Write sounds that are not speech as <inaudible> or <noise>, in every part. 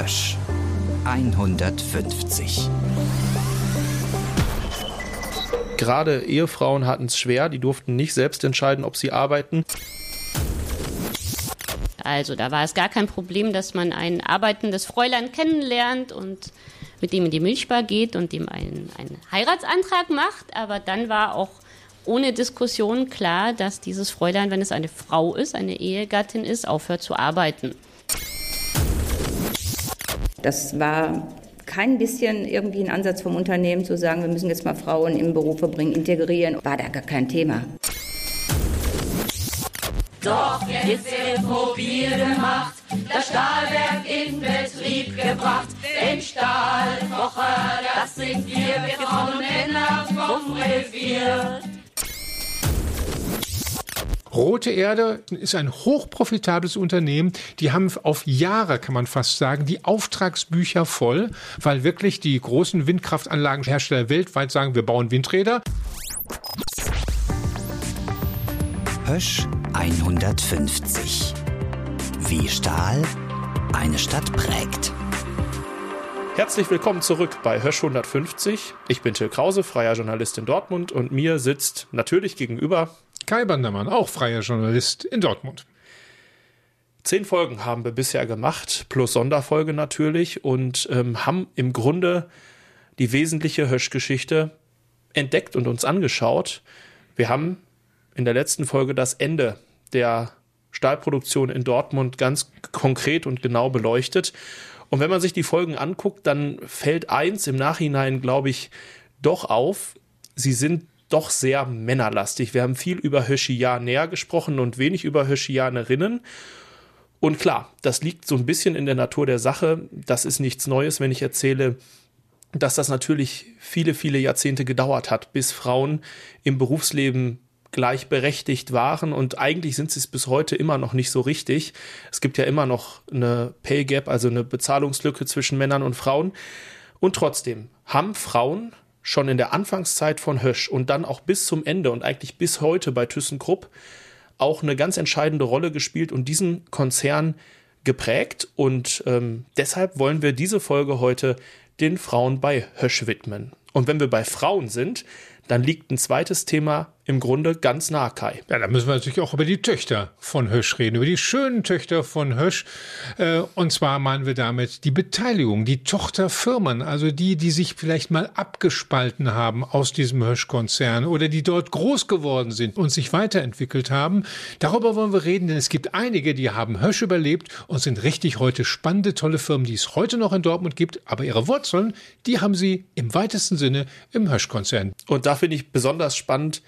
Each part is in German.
Hösch 150. Gerade Ehefrauen hatten es schwer, die durften nicht selbst entscheiden, ob sie arbeiten. Also da war es gar kein Problem, dass man ein arbeitendes Fräulein kennenlernt und mit dem in die Milchbar geht und dem einen, einen Heiratsantrag macht. Aber dann war auch ohne Diskussion klar, dass dieses Fräulein, wenn es eine Frau ist, eine Ehegattin ist, aufhört zu arbeiten. Das war kein bisschen irgendwie ein Ansatz vom Unternehmen zu sagen, wir müssen jetzt mal Frauen in Berufe bringen, integrieren. War da gar kein Thema. Doch jetzt wird mobil gemacht, das Stahlwerk in Betrieb gebracht. Den Stahlkocher, das sind wir, wir Frauen Männer vom Revier. Rote Erde ist ein hochprofitables Unternehmen. Die haben auf Jahre, kann man fast sagen, die Auftragsbücher voll, weil wirklich die großen Windkraftanlagenhersteller weltweit sagen, wir bauen Windräder. Hösch 150. Wie Stahl eine Stadt prägt. Herzlich willkommen zurück bei Hösch 150. Ich bin Till Krause, freier Journalist in Dortmund und mir sitzt natürlich gegenüber Kai Bandermann, auch freier Journalist in Dortmund. Zehn Folgen haben wir bisher gemacht, plus Sonderfolge natürlich, und ähm, haben im Grunde die wesentliche Hösch-Geschichte entdeckt und uns angeschaut. Wir haben in der letzten Folge das Ende der Stahlproduktion in Dortmund ganz konkret und genau beleuchtet. Und wenn man sich die Folgen anguckt, dann fällt eins im Nachhinein, glaube ich, doch auf. Sie sind doch sehr männerlastig. Wir haben viel über Höschianer gesprochen und wenig über Höschianerinnen. Und klar, das liegt so ein bisschen in der Natur der Sache. Das ist nichts Neues, wenn ich erzähle, dass das natürlich viele, viele Jahrzehnte gedauert hat, bis Frauen im Berufsleben gleichberechtigt waren und eigentlich sind sie es bis heute immer noch nicht so richtig. Es gibt ja immer noch eine Pay Gap, also eine Bezahlungslücke zwischen Männern und Frauen. Und trotzdem haben Frauen schon in der Anfangszeit von Hösch und dann auch bis zum Ende und eigentlich bis heute bei ThyssenKrupp auch eine ganz entscheidende Rolle gespielt und diesen Konzern geprägt. Und ähm, deshalb wollen wir diese Folge heute den Frauen bei Hösch widmen. Und wenn wir bei Frauen sind, dann liegt ein zweites Thema im Grunde ganz nah, Kai. Ja, da müssen wir natürlich auch über die Töchter von Hösch reden, über die schönen Töchter von Hösch. Äh, und zwar meinen wir damit die Beteiligung, die Tochterfirmen, also die, die sich vielleicht mal abgespalten haben aus diesem Hösch-Konzern oder die dort groß geworden sind und sich weiterentwickelt haben. Darüber wollen wir reden, denn es gibt einige, die haben Hösch überlebt und sind richtig heute spannende, tolle Firmen, die es heute noch in Dortmund gibt. Aber ihre Wurzeln, die haben sie im weitesten Sinne im Hösch-Konzern. Und da finde ich besonders spannend,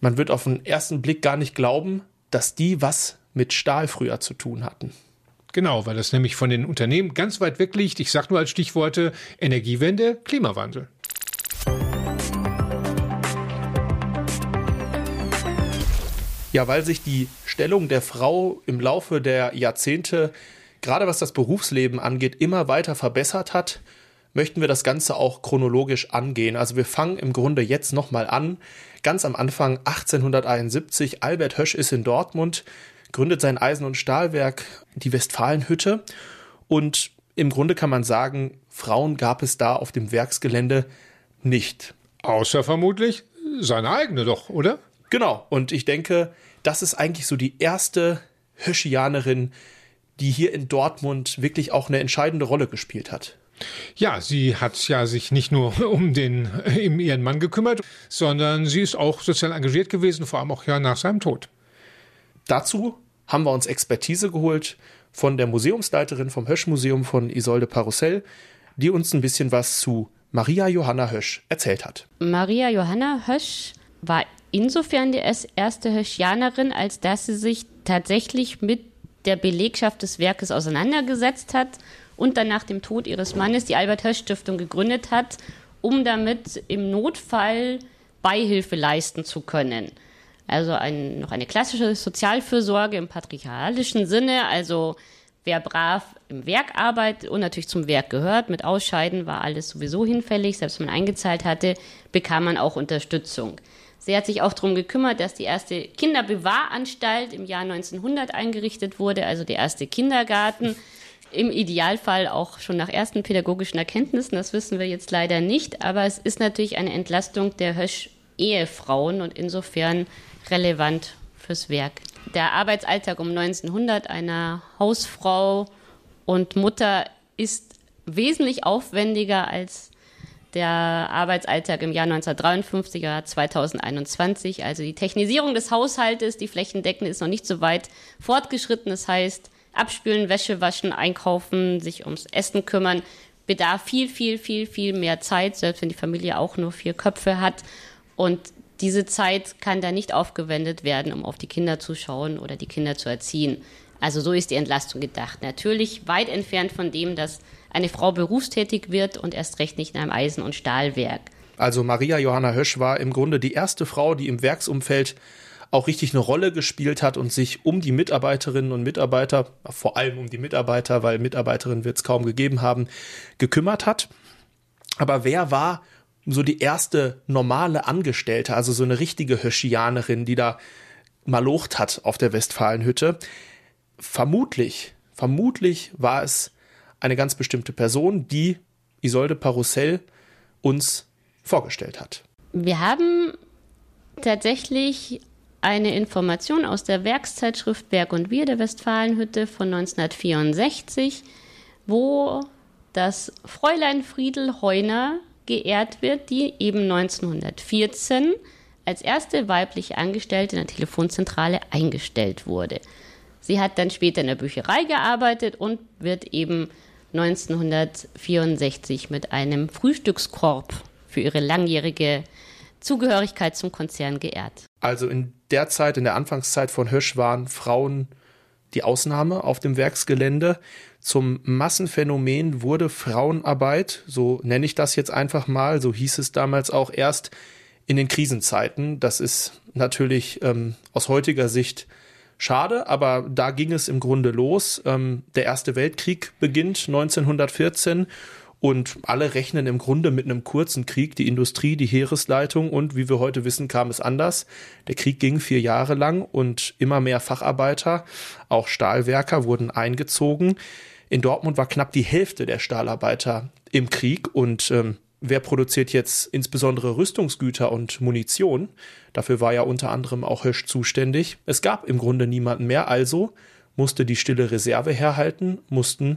man wird auf den ersten Blick gar nicht glauben, dass die was mit Stahl früher zu tun hatten. Genau, weil das nämlich von den Unternehmen ganz weit weg liegt. Ich sage nur als Stichworte Energiewende, Klimawandel. Ja, weil sich die Stellung der Frau im Laufe der Jahrzehnte, gerade was das Berufsleben angeht, immer weiter verbessert hat, möchten wir das Ganze auch chronologisch angehen. Also wir fangen im Grunde jetzt nochmal an. Ganz am Anfang 1871. Albert Hösch ist in Dortmund, gründet sein Eisen- und Stahlwerk, die Westfalenhütte. Und im Grunde kann man sagen, Frauen gab es da auf dem Werksgelände nicht. Außer vermutlich seine eigene doch, oder? Genau. Und ich denke, das ist eigentlich so die erste Höschianerin, die hier in Dortmund wirklich auch eine entscheidende Rolle gespielt hat. Ja, sie hat ja sich nicht nur <laughs> um den um ihren Mann gekümmert, sondern sie ist auch sozial engagiert gewesen, vor allem auch ja nach seinem Tod. Dazu haben wir uns Expertise geholt von der Museumsleiterin vom Hösch-Museum von Isolde Parussell, die uns ein bisschen was zu Maria Johanna Hösch erzählt hat. Maria Johanna Hösch war insofern die erste Höschianerin, als dass sie sich tatsächlich mit der Belegschaft des Werkes auseinandergesetzt hat und dann nach dem Tod ihres Mannes die Albert Hösch Stiftung gegründet hat, um damit im Notfall Beihilfe leisten zu können. Also ein, noch eine klassische Sozialfürsorge im patriarchalischen Sinne, also wer brav im Werk arbeitet und natürlich zum Werk gehört, mit Ausscheiden war alles sowieso hinfällig, selbst wenn man eingezahlt hatte, bekam man auch Unterstützung. Sie hat sich auch darum gekümmert, dass die erste Kinderbewahranstalt im Jahr 1900 eingerichtet wurde, also der erste Kindergarten im Idealfall auch schon nach ersten pädagogischen Erkenntnissen, das wissen wir jetzt leider nicht, aber es ist natürlich eine Entlastung der Hösch-Ehefrauen und insofern relevant fürs Werk. Der Arbeitsalltag um 1900 einer Hausfrau und Mutter ist wesentlich aufwendiger als der Arbeitsalltag im Jahr 1953 oder 2021. Also die Technisierung des Haushaltes, die flächendeckende, ist noch nicht so weit fortgeschritten. Das heißt, abspülen, Wäsche waschen, einkaufen, sich ums Essen kümmern, bedarf viel, viel, viel, viel mehr Zeit, selbst wenn die Familie auch nur vier Köpfe hat. Und diese Zeit kann da nicht aufgewendet werden, um auf die Kinder zu schauen oder die Kinder zu erziehen. Also so ist die Entlastung gedacht. Natürlich weit entfernt von dem, dass eine Frau berufstätig wird und erst recht nicht in einem Eisen- und Stahlwerk. Also Maria Johanna Hösch war im Grunde die erste Frau, die im Werksumfeld auch richtig eine Rolle gespielt hat und sich um die Mitarbeiterinnen und Mitarbeiter, vor allem um die Mitarbeiter, weil Mitarbeiterinnen wird es kaum gegeben haben, gekümmert hat. Aber wer war so die erste normale Angestellte, also so eine richtige Höschianerin, die da malocht hat auf der Westfalenhütte? Vermutlich, vermutlich war es eine ganz bestimmte Person, die Isolde Paroussel uns vorgestellt hat. Wir haben tatsächlich eine Information aus der Werkszeitschrift Berg und Wir der Westfalenhütte von 1964, wo das Fräulein Friedel Heuner geehrt wird, die eben 1914 als erste weibliche Angestellte in der Telefonzentrale eingestellt wurde. Sie hat dann später in der Bücherei gearbeitet und wird eben 1964 mit einem Frühstückskorb für ihre langjährige Zugehörigkeit zum Konzern geehrt. Also in der Zeit, in der Anfangszeit von Hösch waren Frauen die Ausnahme auf dem Werksgelände. Zum Massenphänomen wurde Frauenarbeit, so nenne ich das jetzt einfach mal, so hieß es damals auch erst in den Krisenzeiten. Das ist natürlich ähm, aus heutiger Sicht schade, aber da ging es im Grunde los. Ähm, der Erste Weltkrieg beginnt 1914 und alle rechnen im Grunde mit einem kurzen Krieg. Die Industrie, die Heeresleitung und wie wir heute wissen, kam es anders. Der Krieg ging vier Jahre lang und immer mehr Facharbeiter, auch Stahlwerker wurden eingezogen. In Dortmund war knapp die Hälfte der Stahlarbeiter im Krieg und ähm, wer produziert jetzt insbesondere Rüstungsgüter und Munition? Dafür war ja unter anderem auch Hösch zuständig. Es gab im Grunde niemanden mehr, also musste die stille Reserve herhalten, mussten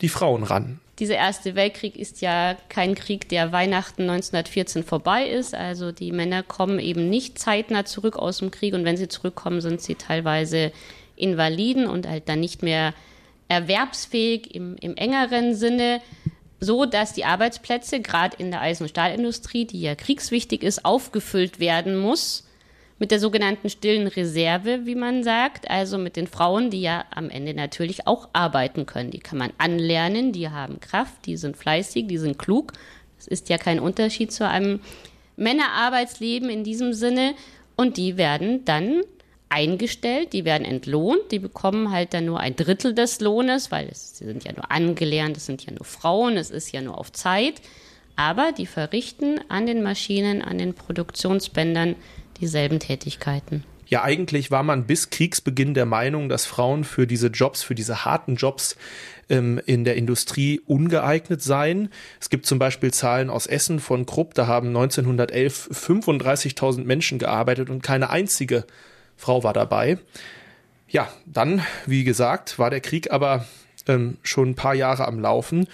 die Frauen ran. Dieser Erste Weltkrieg ist ja kein Krieg, der Weihnachten 1914 vorbei ist. Also die Männer kommen eben nicht zeitnah zurück aus dem Krieg. Und wenn sie zurückkommen, sind sie teilweise Invaliden und halt dann nicht mehr erwerbsfähig im, im engeren Sinne. So, dass die Arbeitsplätze gerade in der Eisen- und Stahlindustrie, die ja kriegswichtig ist, aufgefüllt werden muss mit der sogenannten stillen Reserve, wie man sagt, also mit den Frauen, die ja am Ende natürlich auch arbeiten können. Die kann man anlernen, die haben Kraft, die sind fleißig, die sind klug. Das ist ja kein Unterschied zu einem Männerarbeitsleben in diesem Sinne. Und die werden dann eingestellt, die werden entlohnt, die bekommen halt dann nur ein Drittel des Lohnes, weil es, sie sind ja nur angelernt, es sind ja nur Frauen, es ist ja nur auf Zeit, aber die verrichten an den Maschinen, an den Produktionsbändern dieselben Tätigkeiten. Ja, eigentlich war man bis Kriegsbeginn der Meinung, dass Frauen für diese Jobs, für diese harten Jobs ähm, in der Industrie ungeeignet seien. Es gibt zum Beispiel Zahlen aus Essen von Krupp, da haben 1911 35.000 Menschen gearbeitet und keine einzige Frau war dabei. Ja, dann, wie gesagt, war der Krieg aber ähm, schon ein paar Jahre am Laufen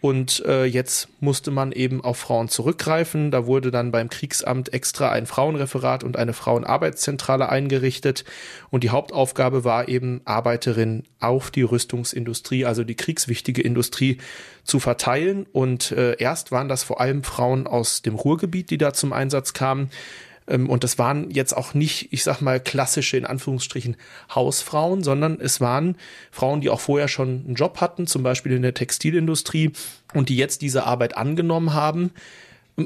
und äh, jetzt musste man eben auf Frauen zurückgreifen. Da wurde dann beim Kriegsamt extra ein Frauenreferat und eine Frauenarbeitszentrale eingerichtet. Und die Hauptaufgabe war eben, Arbeiterinnen auf die Rüstungsindustrie, also die kriegswichtige Industrie, zu verteilen. Und äh, erst waren das vor allem Frauen aus dem Ruhrgebiet, die da zum Einsatz kamen. Ähm, und das waren jetzt auch nicht, ich sag mal, klassische, in Anführungsstrichen, Hausfrauen, sondern es waren Frauen, die auch vorher schon einen Job hatten, zum Beispiel in der Textilindustrie und die jetzt diese Arbeit angenommen haben.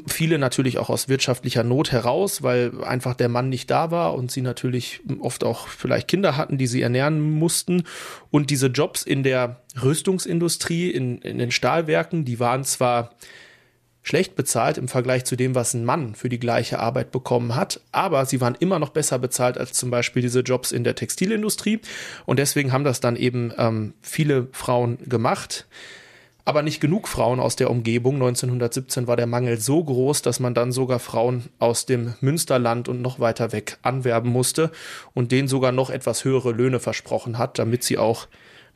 Viele natürlich auch aus wirtschaftlicher Not heraus, weil einfach der Mann nicht da war und sie natürlich oft auch vielleicht Kinder hatten, die sie ernähren mussten. Und diese Jobs in der Rüstungsindustrie, in, in den Stahlwerken, die waren zwar schlecht bezahlt im Vergleich zu dem, was ein Mann für die gleiche Arbeit bekommen hat. Aber sie waren immer noch besser bezahlt als zum Beispiel diese Jobs in der Textilindustrie. Und deswegen haben das dann eben ähm, viele Frauen gemacht. Aber nicht genug Frauen aus der Umgebung. 1917 war der Mangel so groß, dass man dann sogar Frauen aus dem Münsterland und noch weiter weg anwerben musste und denen sogar noch etwas höhere Löhne versprochen hat, damit sie auch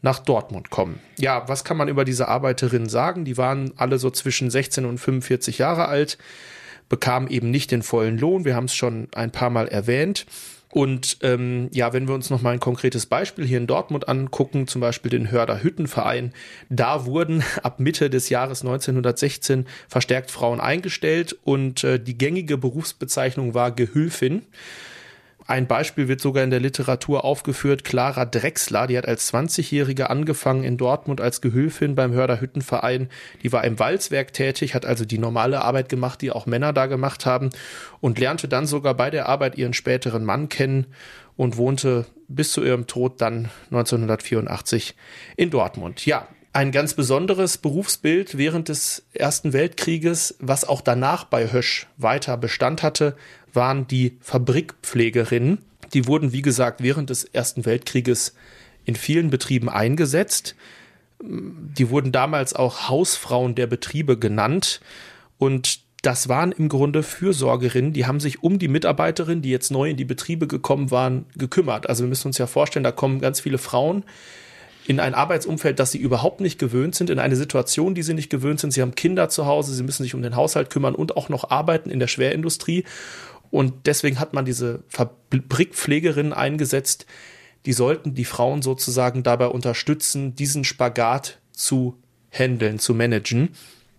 nach Dortmund kommen. Ja, was kann man über diese Arbeiterinnen sagen? Die waren alle so zwischen 16 und 45 Jahre alt, bekamen eben nicht den vollen Lohn. Wir haben es schon ein paar Mal erwähnt. Und ähm, ja, wenn wir uns noch mal ein konkretes Beispiel hier in Dortmund angucken, zum Beispiel den Hörder Hüttenverein, da wurden <laughs> ab Mitte des Jahres 1916 verstärkt Frauen eingestellt und äh, die gängige Berufsbezeichnung war Gehülfin. Ein Beispiel wird sogar in der Literatur aufgeführt. Clara Drexler, die hat als 20-Jährige angefangen in Dortmund als Gehülfin beim Hörder Hüttenverein. Die war im Walzwerk tätig, hat also die normale Arbeit gemacht, die auch Männer da gemacht haben und lernte dann sogar bei der Arbeit ihren späteren Mann kennen und wohnte bis zu ihrem Tod dann 1984 in Dortmund. Ja, ein ganz besonderes Berufsbild während des Ersten Weltkrieges, was auch danach bei Hösch weiter Bestand hatte, waren die Fabrikpflegerinnen. Die wurden, wie gesagt, während des Ersten Weltkrieges in vielen Betrieben eingesetzt. Die wurden damals auch Hausfrauen der Betriebe genannt. Und das waren im Grunde Fürsorgerinnen, die haben sich um die Mitarbeiterinnen, die jetzt neu in die Betriebe gekommen waren, gekümmert. Also wir müssen uns ja vorstellen, da kommen ganz viele Frauen in ein Arbeitsumfeld, das sie überhaupt nicht gewöhnt sind, in eine Situation, die sie nicht gewöhnt sind. Sie haben Kinder zu Hause, sie müssen sich um den Haushalt kümmern und auch noch arbeiten in der Schwerindustrie. Und deswegen hat man diese Fabrikpflegerinnen eingesetzt, die sollten die Frauen sozusagen dabei unterstützen, diesen Spagat zu handeln, zu managen.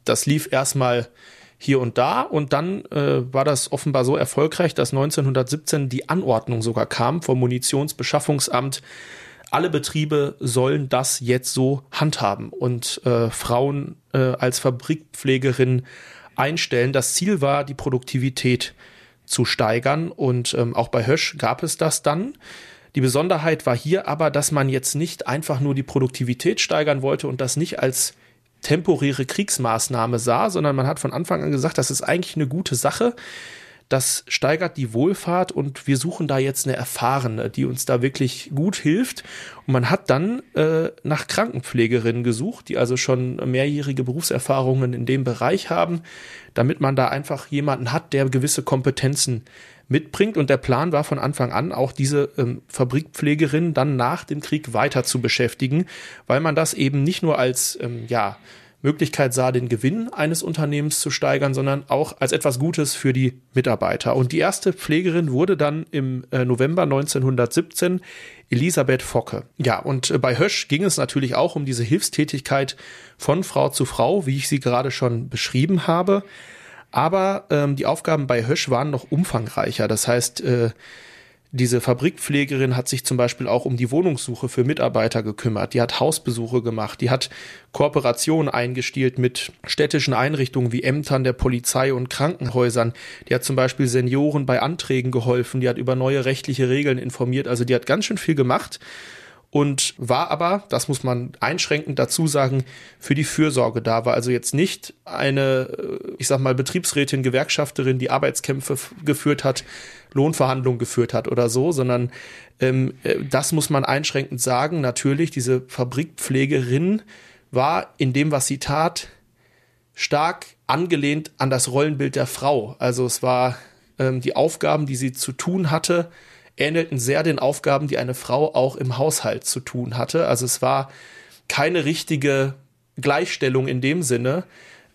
Das lief erstmal hier und da und dann äh, war das offenbar so erfolgreich, dass 1917 die Anordnung sogar kam vom Munitionsbeschaffungsamt. Alle Betriebe sollen das jetzt so handhaben und äh, Frauen äh, als Fabrikpflegerin einstellen. Das Ziel war, die Produktivität zu steigern. Und ähm, auch bei Hösch gab es das dann. Die Besonderheit war hier aber, dass man jetzt nicht einfach nur die Produktivität steigern wollte und das nicht als temporäre Kriegsmaßnahme sah, sondern man hat von Anfang an gesagt, das ist eigentlich eine gute Sache das steigert die Wohlfahrt und wir suchen da jetzt eine erfahrene, die uns da wirklich gut hilft. Und man hat dann äh, nach Krankenpflegerinnen gesucht, die also schon mehrjährige Berufserfahrungen in dem Bereich haben, damit man da einfach jemanden hat, der gewisse Kompetenzen mitbringt. Und der Plan war von Anfang an auch diese ähm, Fabrikpflegerin dann nach dem Krieg weiter zu beschäftigen, weil man das eben nicht nur als ähm, ja Möglichkeit sah, den Gewinn eines Unternehmens zu steigern, sondern auch als etwas Gutes für die Mitarbeiter. Und die erste Pflegerin wurde dann im äh, November 1917 Elisabeth Focke. Ja, und äh, bei Hösch ging es natürlich auch um diese Hilfstätigkeit von Frau zu Frau, wie ich sie gerade schon beschrieben habe. Aber ähm, die Aufgaben bei Hösch waren noch umfangreicher. Das heißt, äh, diese Fabrikpflegerin hat sich zum Beispiel auch um die Wohnungssuche für Mitarbeiter gekümmert. Die hat Hausbesuche gemacht. Die hat Kooperationen eingestielt mit städtischen Einrichtungen wie Ämtern der Polizei und Krankenhäusern. Die hat zum Beispiel Senioren bei Anträgen geholfen. Die hat über neue rechtliche Regeln informiert. Also die hat ganz schön viel gemacht und war aber, das muss man einschränkend dazu sagen, für die Fürsorge da, war also jetzt nicht eine, äh, ich sag mal, Betriebsrätin, Gewerkschafterin, die Arbeitskämpfe geführt hat, Lohnverhandlungen geführt hat oder so, sondern ähm, äh, das muss man einschränkend sagen. Natürlich, diese Fabrikpflegerin war in dem, was sie tat, stark angelehnt an das Rollenbild der Frau. Also es war ähm, die Aufgaben, die sie zu tun hatte, ähnelten sehr den Aufgaben, die eine Frau auch im Haushalt zu tun hatte. Also es war keine richtige Gleichstellung in dem Sinne,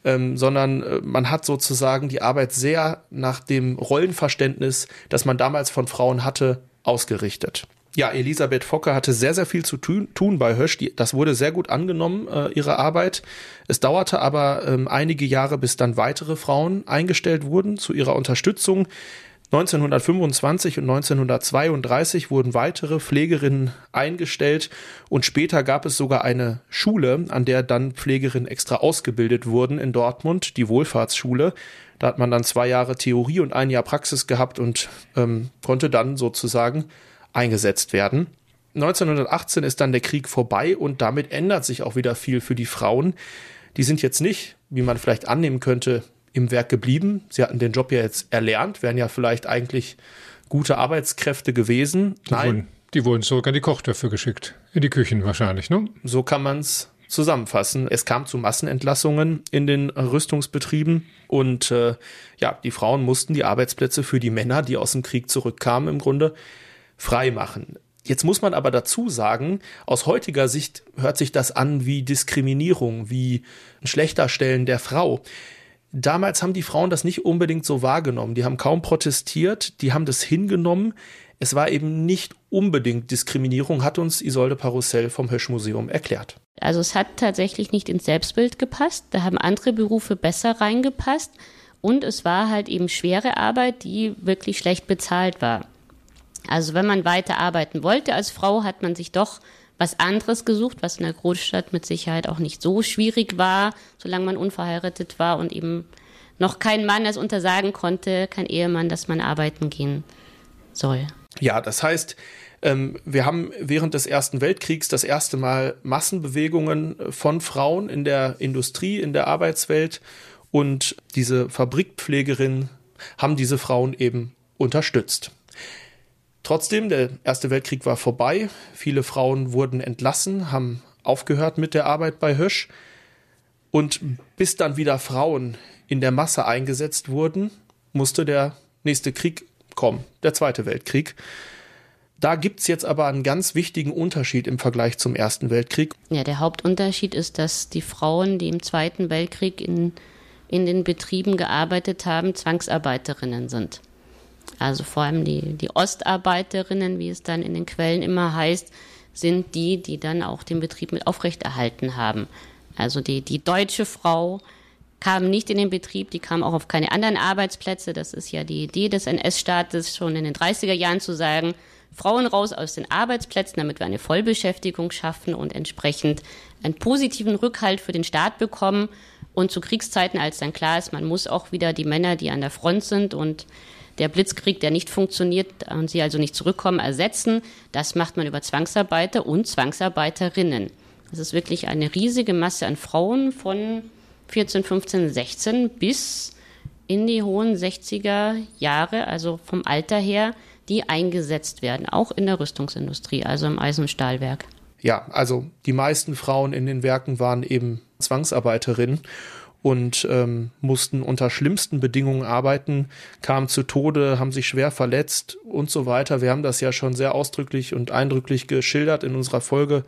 ähm, sondern äh, man hat sozusagen die Arbeit sehr nach dem Rollenverständnis, das man damals von Frauen hatte, ausgerichtet. Ja, Elisabeth Focke hatte sehr, sehr viel zu tun, bei Hösch. Das wurde sehr gut angenommen, äh, ihre Arbeit. Es dauerte aber ähm, einige Jahre, bis dann weitere Frauen eingestellt wurden zu ihrer Unterstützung. 1925 und 1932 wurden weitere Pflegerinnen eingestellt und später gab es sogar eine Schule, an der dann Pflegerinnen extra ausgebildet wurden in Dortmund, die Wohlfahrtsschule. Da hat man dann zwei Jahre Theorie und ein Jahr Praxis gehabt und ähm, konnte dann sozusagen eingesetzt werden. 1918 ist dann der Krieg vorbei und damit ändert sich auch wieder viel für die Frauen. Die sind jetzt nicht, wie man vielleicht annehmen könnte, im Werk geblieben. Sie hatten den Job ja jetzt erlernt, wären ja vielleicht eigentlich gute Arbeitskräfte gewesen. Die Nein. Wurden, die wurden zurück an die Kochtöpfe geschickt. In die Küchen wahrscheinlich, ne? So kann man es zusammenfassen. Es kam zu Massenentlassungen in den Rüstungsbetrieben und äh, ja, die Frauen mussten die Arbeitsplätze für die Männer, die aus dem Krieg zurückkamen, im Grunde frei machen. Jetzt muss man aber dazu sagen, aus heutiger Sicht hört sich das an wie Diskriminierung, wie ein Schlechterstellen der Frau. Damals haben die Frauen das nicht unbedingt so wahrgenommen. Die haben kaum protestiert, die haben das hingenommen. Es war eben nicht unbedingt Diskriminierung, hat uns Isolde Parussell vom Hösch-Museum erklärt. Also es hat tatsächlich nicht ins Selbstbild gepasst. Da haben andere Berufe besser reingepasst. Und es war halt eben schwere Arbeit, die wirklich schlecht bezahlt war. Also wenn man weiter arbeiten wollte als Frau, hat man sich doch was anderes gesucht, was in der Großstadt mit Sicherheit auch nicht so schwierig war, solange man unverheiratet war und eben noch kein Mann das untersagen konnte, kein Ehemann, dass man arbeiten gehen soll. Ja, das heißt, ähm, wir haben während des Ersten Weltkriegs das erste Mal Massenbewegungen von Frauen in der Industrie, in der Arbeitswelt und diese Fabrikpflegerinnen haben diese Frauen eben unterstützt. Trotzdem, der Erste Weltkrieg war vorbei, viele Frauen wurden entlassen, haben aufgehört mit der Arbeit bei Hösch und bis dann wieder Frauen in der Masse eingesetzt wurden, musste der nächste Krieg kommen, der Zweite Weltkrieg. Da gibt es jetzt aber einen ganz wichtigen Unterschied im Vergleich zum Ersten Weltkrieg. Ja, der Hauptunterschied ist, dass die Frauen, die im Zweiten Weltkrieg in, in den Betrieben gearbeitet haben, Zwangsarbeiterinnen sind. Also vor allem die, die Ostarbeiterinnen, wie es dann in den Quellen immer heißt, sind die, die dann auch den Betrieb mit aufrechterhalten haben. Also die, die deutsche Frau kam nicht in den Betrieb, die kam auch auf keine anderen Arbeitsplätze. Das ist ja die Idee des NS-Staates, schon in den 30er Jahren zu sagen, Frauen raus aus den Arbeitsplätzen, damit wir eine Vollbeschäftigung schaffen und entsprechend einen positiven Rückhalt für den Staat bekommen. Und zu Kriegszeiten, als dann klar ist, man muss auch wieder die Männer, die an der Front sind und der Blitzkrieg, der nicht funktioniert und sie also nicht zurückkommen, ersetzen. Das macht man über Zwangsarbeiter und Zwangsarbeiterinnen. Das ist wirklich eine riesige Masse an Frauen von 14, 15, 16 bis in die hohen 60er Jahre, also vom Alter her, die eingesetzt werden, auch in der Rüstungsindustrie, also im Eisen- und Stahlwerk. Ja, also die meisten Frauen in den Werken waren eben Zwangsarbeiterinnen und ähm, mussten unter schlimmsten Bedingungen arbeiten, kamen zu Tode, haben sich schwer verletzt und so weiter. Wir haben das ja schon sehr ausdrücklich und eindrücklich geschildert in unserer Folge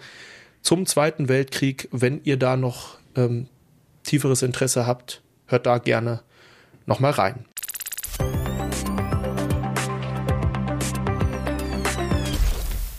zum Zweiten Weltkrieg. Wenn ihr da noch ähm, tieferes Interesse habt, hört da gerne nochmal rein.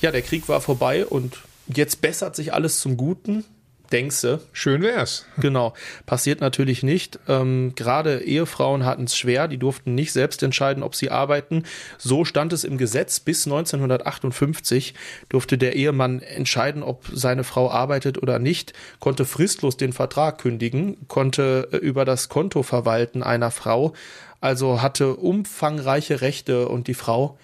Ja, der Krieg war vorbei und jetzt bessert sich alles zum Guten. Denkste. Schön wär's. Genau. Passiert natürlich nicht. Ähm, Gerade Ehefrauen hatten es schwer. Die durften nicht selbst entscheiden, ob sie arbeiten. So stand es im Gesetz. Bis 1958 durfte der Ehemann entscheiden, ob seine Frau arbeitet oder nicht, konnte fristlos den Vertrag kündigen, konnte äh, über das Konto verwalten einer Frau. Also hatte umfangreiche Rechte und die Frau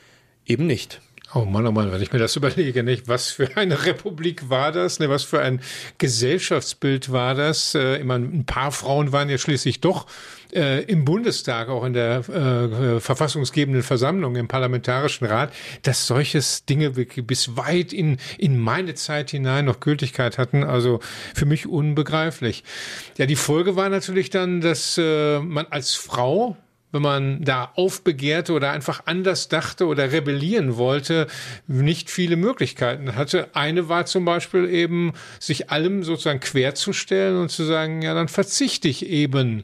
eben nicht. Oh Mann, oh Mann, wenn ich mir das <laughs> überlege, nicht? Was für eine Republik war das? Ne? Was für ein Gesellschaftsbild war das? Äh, immer ein paar Frauen waren ja schließlich doch äh, im Bundestag, auch in der äh, verfassungsgebenden Versammlung, im Parlamentarischen Rat, dass solches Dinge bis weit in, in meine Zeit hinein noch Gültigkeit hatten. Also für mich unbegreiflich. Ja, die Folge war natürlich dann, dass äh, man als Frau wenn man da aufbegehrte oder einfach anders dachte oder rebellieren wollte, nicht viele Möglichkeiten hatte. Eine war zum Beispiel eben, sich allem sozusagen querzustellen und zu sagen, ja, dann verzichte ich eben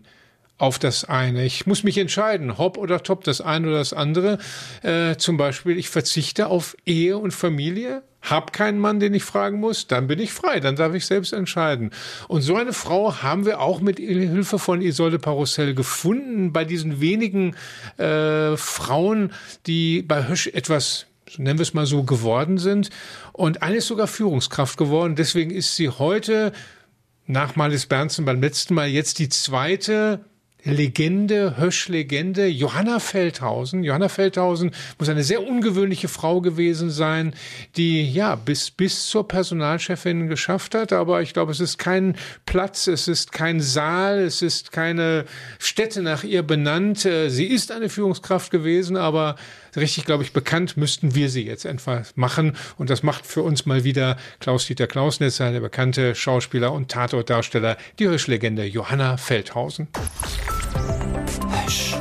auf das eine. Ich muss mich entscheiden, hopp oder top, das eine oder das andere. Äh, zum Beispiel, ich verzichte auf Ehe und Familie, hab keinen Mann, den ich fragen muss, dann bin ich frei, dann darf ich selbst entscheiden. Und so eine Frau haben wir auch mit Hilfe von Isolde Parussell gefunden, bei diesen wenigen äh, Frauen, die bei Hösch etwas nennen wir es mal so, geworden sind. Und eine ist sogar Führungskraft geworden. Deswegen ist sie heute nach Malis Bernsen beim letzten Mal jetzt die zweite Legende, Hösch-Legende, Johanna Feldhausen. Johanna Feldhausen muss eine sehr ungewöhnliche Frau gewesen sein, die ja bis, bis zur Personalchefin geschafft hat. Aber ich glaube, es ist kein Platz, es ist kein Saal, es ist keine Stätte nach ihr benannt. Äh, sie ist eine Führungskraft gewesen, aber richtig, glaube ich, bekannt müssten wir sie jetzt einfach machen. Und das macht für uns mal wieder Klaus-Dieter Klausnitzer, der bekannte Schauspieler und Tatortdarsteller, die Hösch-Legende Johanna Feldhausen. Hösch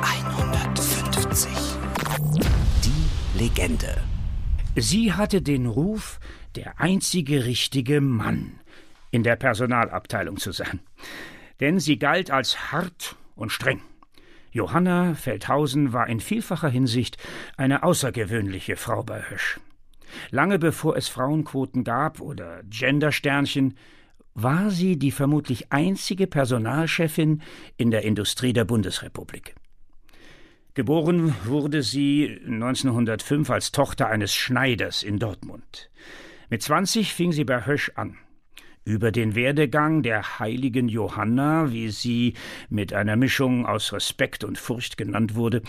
150. Die Legende. Sie hatte den Ruf, der einzige richtige Mann in der Personalabteilung zu sein. Denn sie galt als hart und streng. Johanna Feldhausen war in vielfacher Hinsicht eine außergewöhnliche Frau bei Hösch. Lange bevor es Frauenquoten gab oder Gendersternchen, war sie die vermutlich einzige Personalchefin in der Industrie der Bundesrepublik. Geboren wurde sie 1905 als Tochter eines Schneiders in Dortmund. Mit 20 fing sie bei Hösch an. Über den Werdegang der heiligen Johanna, wie sie mit einer Mischung aus Respekt und Furcht genannt wurde,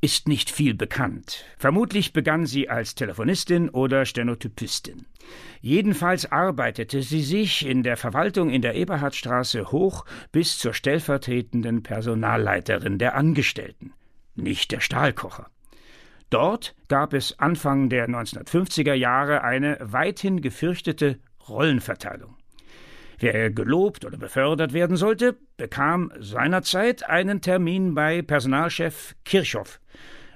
ist nicht viel bekannt. Vermutlich begann sie als Telefonistin oder Stenotypistin. Jedenfalls arbeitete sie sich in der Verwaltung in der Eberhardstraße hoch bis zur stellvertretenden Personalleiterin der Angestellten, nicht der Stahlkocher. Dort gab es Anfang der 1950er Jahre eine weithin gefürchtete Rollenverteilung. Wer gelobt oder befördert werden sollte, bekam seinerzeit einen Termin bei Personalchef Kirchhoff.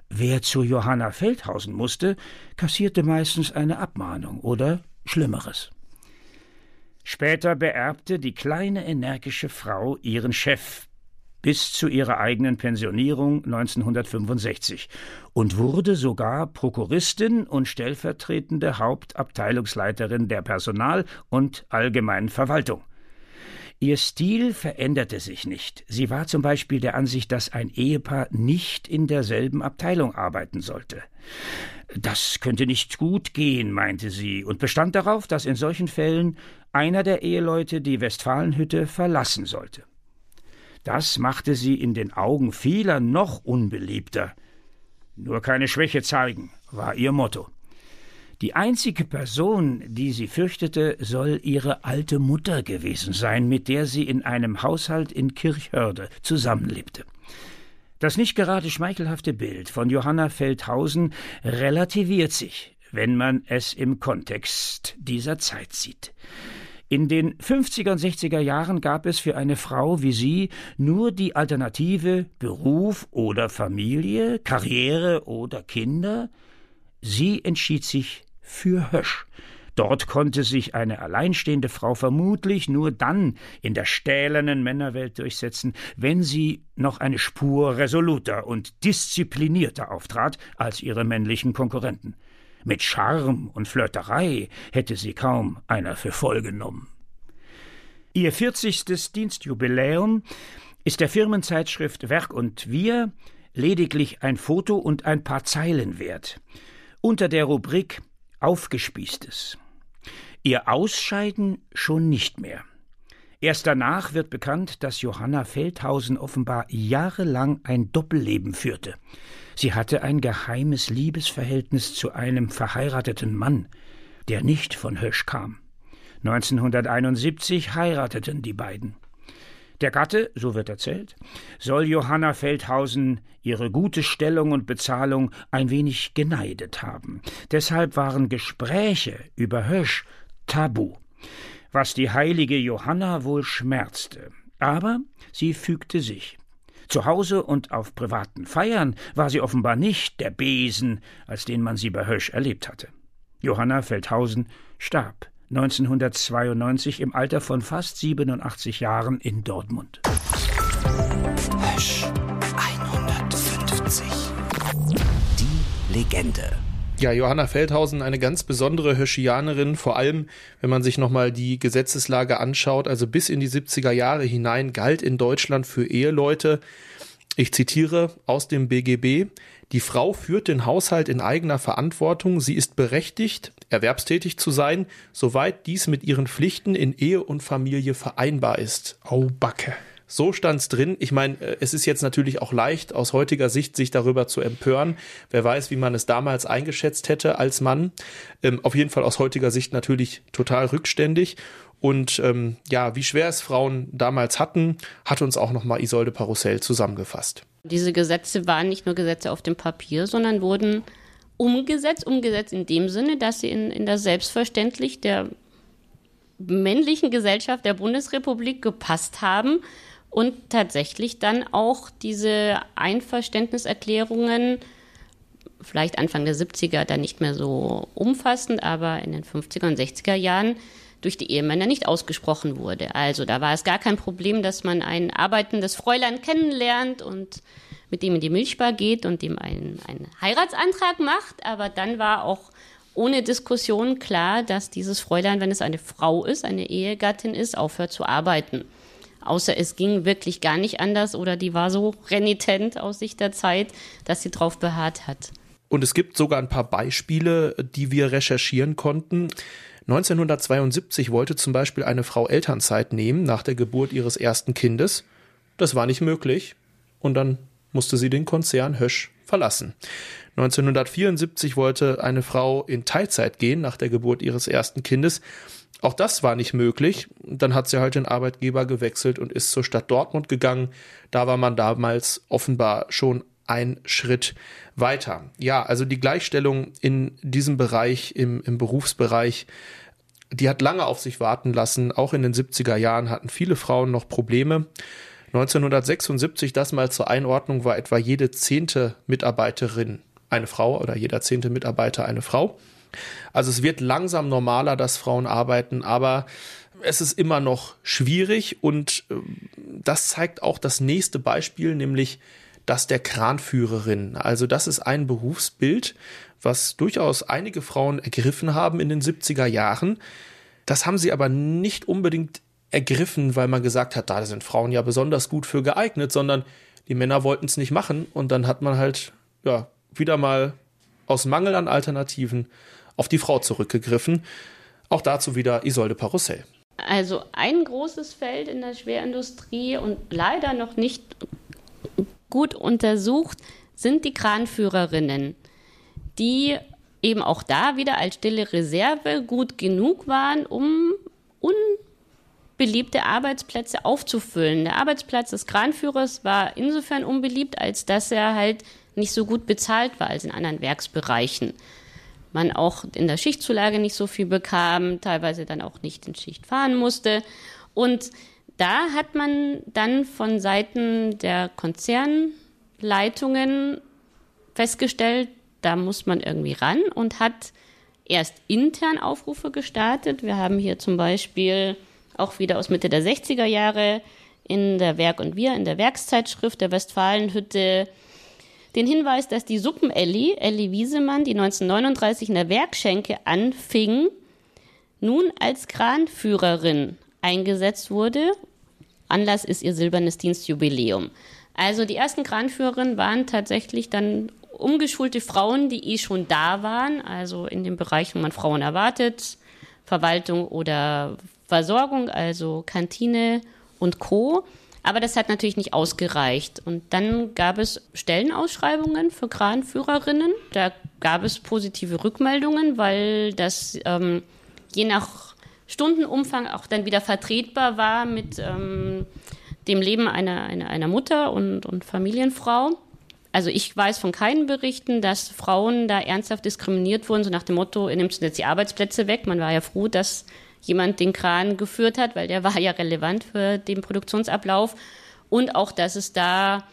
Wer zu Johanna Feldhausen musste, kassierte meistens eine Abmahnung oder Schlimmeres. Später beerbte die kleine energische Frau ihren Chef bis zu ihrer eigenen Pensionierung 1965 und wurde sogar Prokuristin und stellvertretende Hauptabteilungsleiterin der Personal- und allgemeinen Verwaltung. Ihr Stil veränderte sich nicht. Sie war zum Beispiel der Ansicht, dass ein Ehepaar nicht in derselben Abteilung arbeiten sollte. Das könnte nicht gut gehen, meinte sie, und bestand darauf, dass in solchen Fällen einer der Eheleute die Westfalenhütte verlassen sollte. Das machte sie in den Augen vieler noch unbeliebter. Nur keine Schwäche zeigen, war ihr Motto. Die einzige Person, die sie fürchtete, soll ihre alte Mutter gewesen sein, mit der sie in einem Haushalt in Kirchhörde zusammenlebte. Das nicht gerade schmeichelhafte Bild von Johanna Feldhausen relativiert sich, wenn man es im Kontext dieser Zeit sieht. In den 50er und 60er Jahren gab es für eine Frau wie sie nur die Alternative Beruf oder Familie, Karriere oder Kinder. Sie entschied sich für Hösch. Dort konnte sich eine alleinstehende Frau vermutlich nur dann in der stählernen Männerwelt durchsetzen, wenn sie noch eine Spur resoluter und disziplinierter auftrat als ihre männlichen Konkurrenten. Mit Charme und Flirterei hätte sie kaum einer für voll genommen. Ihr 40. Dienstjubiläum ist der Firmenzeitschrift Werk und Wir lediglich ein Foto und ein paar Zeilen wert. Unter der Rubrik Aufgespießtes. Ihr Ausscheiden schon nicht mehr. Erst danach wird bekannt, dass Johanna Feldhausen offenbar jahrelang ein Doppelleben führte. Sie hatte ein geheimes Liebesverhältnis zu einem verheirateten Mann, der nicht von Hösch kam. 1971 heirateten die beiden. Der Gatte, so wird erzählt, soll Johanna Feldhausen ihre gute Stellung und Bezahlung ein wenig geneidet haben. Deshalb waren Gespräche über Hösch tabu, was die heilige Johanna wohl schmerzte. Aber sie fügte sich. Zu Hause und auf privaten Feiern war sie offenbar nicht der Besen, als den man sie bei Hösch erlebt hatte. Johanna Feldhausen starb 1992 im Alter von fast 87 Jahren in Dortmund. Hösch 150. Die Legende. Ja, Johanna Feldhausen, eine ganz besondere Höschianerin, vor allem wenn man sich nochmal die Gesetzeslage anschaut. Also bis in die 70er Jahre hinein galt in Deutschland für Eheleute, ich zitiere aus dem BGB, die Frau führt den Haushalt in eigener Verantwortung, sie ist berechtigt, erwerbstätig zu sein, soweit dies mit ihren Pflichten in Ehe und Familie vereinbar ist. Au Backe. So stand's drin. Ich meine, äh, es ist jetzt natürlich auch leicht aus heutiger Sicht, sich darüber zu empören. Wer weiß, wie man es damals eingeschätzt hätte als Mann. Ähm, auf jeden Fall aus heutiger Sicht natürlich total rückständig. Und ähm, ja, wie schwer es Frauen damals hatten, hat uns auch nochmal Isolde Parussell zusammengefasst. Diese Gesetze waren nicht nur Gesetze auf dem Papier, sondern wurden umgesetzt. Umgesetzt in dem Sinne, dass sie in, in das Selbstverständlich der männlichen Gesellschaft der Bundesrepublik gepasst haben und tatsächlich dann auch diese Einverständniserklärungen, vielleicht Anfang der 70er dann nicht mehr so umfassend, aber in den 50er und 60er Jahren durch die Ehemänner nicht ausgesprochen wurde. Also da war es gar kein Problem, dass man ein arbeitendes Fräulein kennenlernt und mit dem in die Milchbar geht und dem einen, einen Heiratsantrag macht. Aber dann war auch ohne Diskussion klar, dass dieses Fräulein, wenn es eine Frau ist, eine Ehegattin ist, aufhört zu arbeiten. Außer es ging wirklich gar nicht anders oder die war so renitent aus Sicht der Zeit, dass sie drauf beharrt hat. Und es gibt sogar ein paar Beispiele, die wir recherchieren konnten. 1972 wollte zum Beispiel eine Frau Elternzeit nehmen nach der Geburt ihres ersten Kindes. Das war nicht möglich. Und dann musste sie den Konzern Hösch verlassen. 1974 wollte eine Frau in Teilzeit gehen nach der Geburt ihres ersten Kindes. Auch das war nicht möglich. Dann hat sie halt den Arbeitgeber gewechselt und ist zur Stadt Dortmund gegangen. Da war man damals offenbar schon ein Schritt weiter. Ja, also die Gleichstellung in diesem Bereich, im, im Berufsbereich, die hat lange auf sich warten lassen. Auch in den 70er Jahren hatten viele Frauen noch Probleme. 1976, das mal zur Einordnung, war etwa jede zehnte Mitarbeiterin eine Frau oder jeder zehnte Mitarbeiter eine Frau. Also es wird langsam normaler, dass Frauen arbeiten, aber es ist immer noch schwierig und äh, das zeigt auch das nächste Beispiel, nämlich das der Kranführerin. Also das ist ein Berufsbild, was durchaus einige Frauen ergriffen haben in den 70er Jahren. Das haben sie aber nicht unbedingt ergriffen, weil man gesagt hat, da sind Frauen ja besonders gut für geeignet, sondern die Männer wollten es nicht machen und dann hat man halt ja wieder mal aus Mangel an Alternativen auf die Frau zurückgegriffen. Auch dazu wieder Isolde Parussell. Also ein großes Feld in der Schwerindustrie und leider noch nicht gut untersucht sind die Kranführerinnen, die eben auch da wieder als stille Reserve gut genug waren, um unbeliebte Arbeitsplätze aufzufüllen. Der Arbeitsplatz des Kranführers war insofern unbeliebt, als dass er halt nicht so gut bezahlt war als in anderen Werksbereichen man auch in der Schichtzulage nicht so viel bekam, teilweise dann auch nicht in Schicht fahren musste. Und da hat man dann von Seiten der Konzernleitungen festgestellt, da muss man irgendwie ran und hat erst intern Aufrufe gestartet. Wir haben hier zum Beispiel auch wieder aus Mitte der 60er Jahre in der Werk und Wir, in der Werkszeitschrift der Westfalenhütte den Hinweis, dass die Suppen-Elli, Elli Wiesemann, die 1939 in der Werkschenke anfing, nun als Kranführerin eingesetzt wurde. Anlass ist ihr silbernes Dienstjubiläum. Also die ersten Kranführerinnen waren tatsächlich dann umgeschulte Frauen, die eh schon da waren, also in dem Bereich, wo man Frauen erwartet, Verwaltung oder Versorgung, also Kantine und Co. Aber das hat natürlich nicht ausgereicht. Und dann gab es Stellenausschreibungen für Kranführerinnen. Da gab es positive Rückmeldungen, weil das ähm, je nach Stundenumfang auch dann wieder vertretbar war mit ähm, dem Leben einer, einer, einer Mutter und, und Familienfrau. Also ich weiß von keinen Berichten, dass Frauen da ernsthaft diskriminiert wurden, so nach dem Motto, ihr nimmt jetzt die Arbeitsplätze weg. Man war ja froh, dass jemand den Kran geführt hat, weil der war ja relevant für den Produktionsablauf. Und auch, dass es da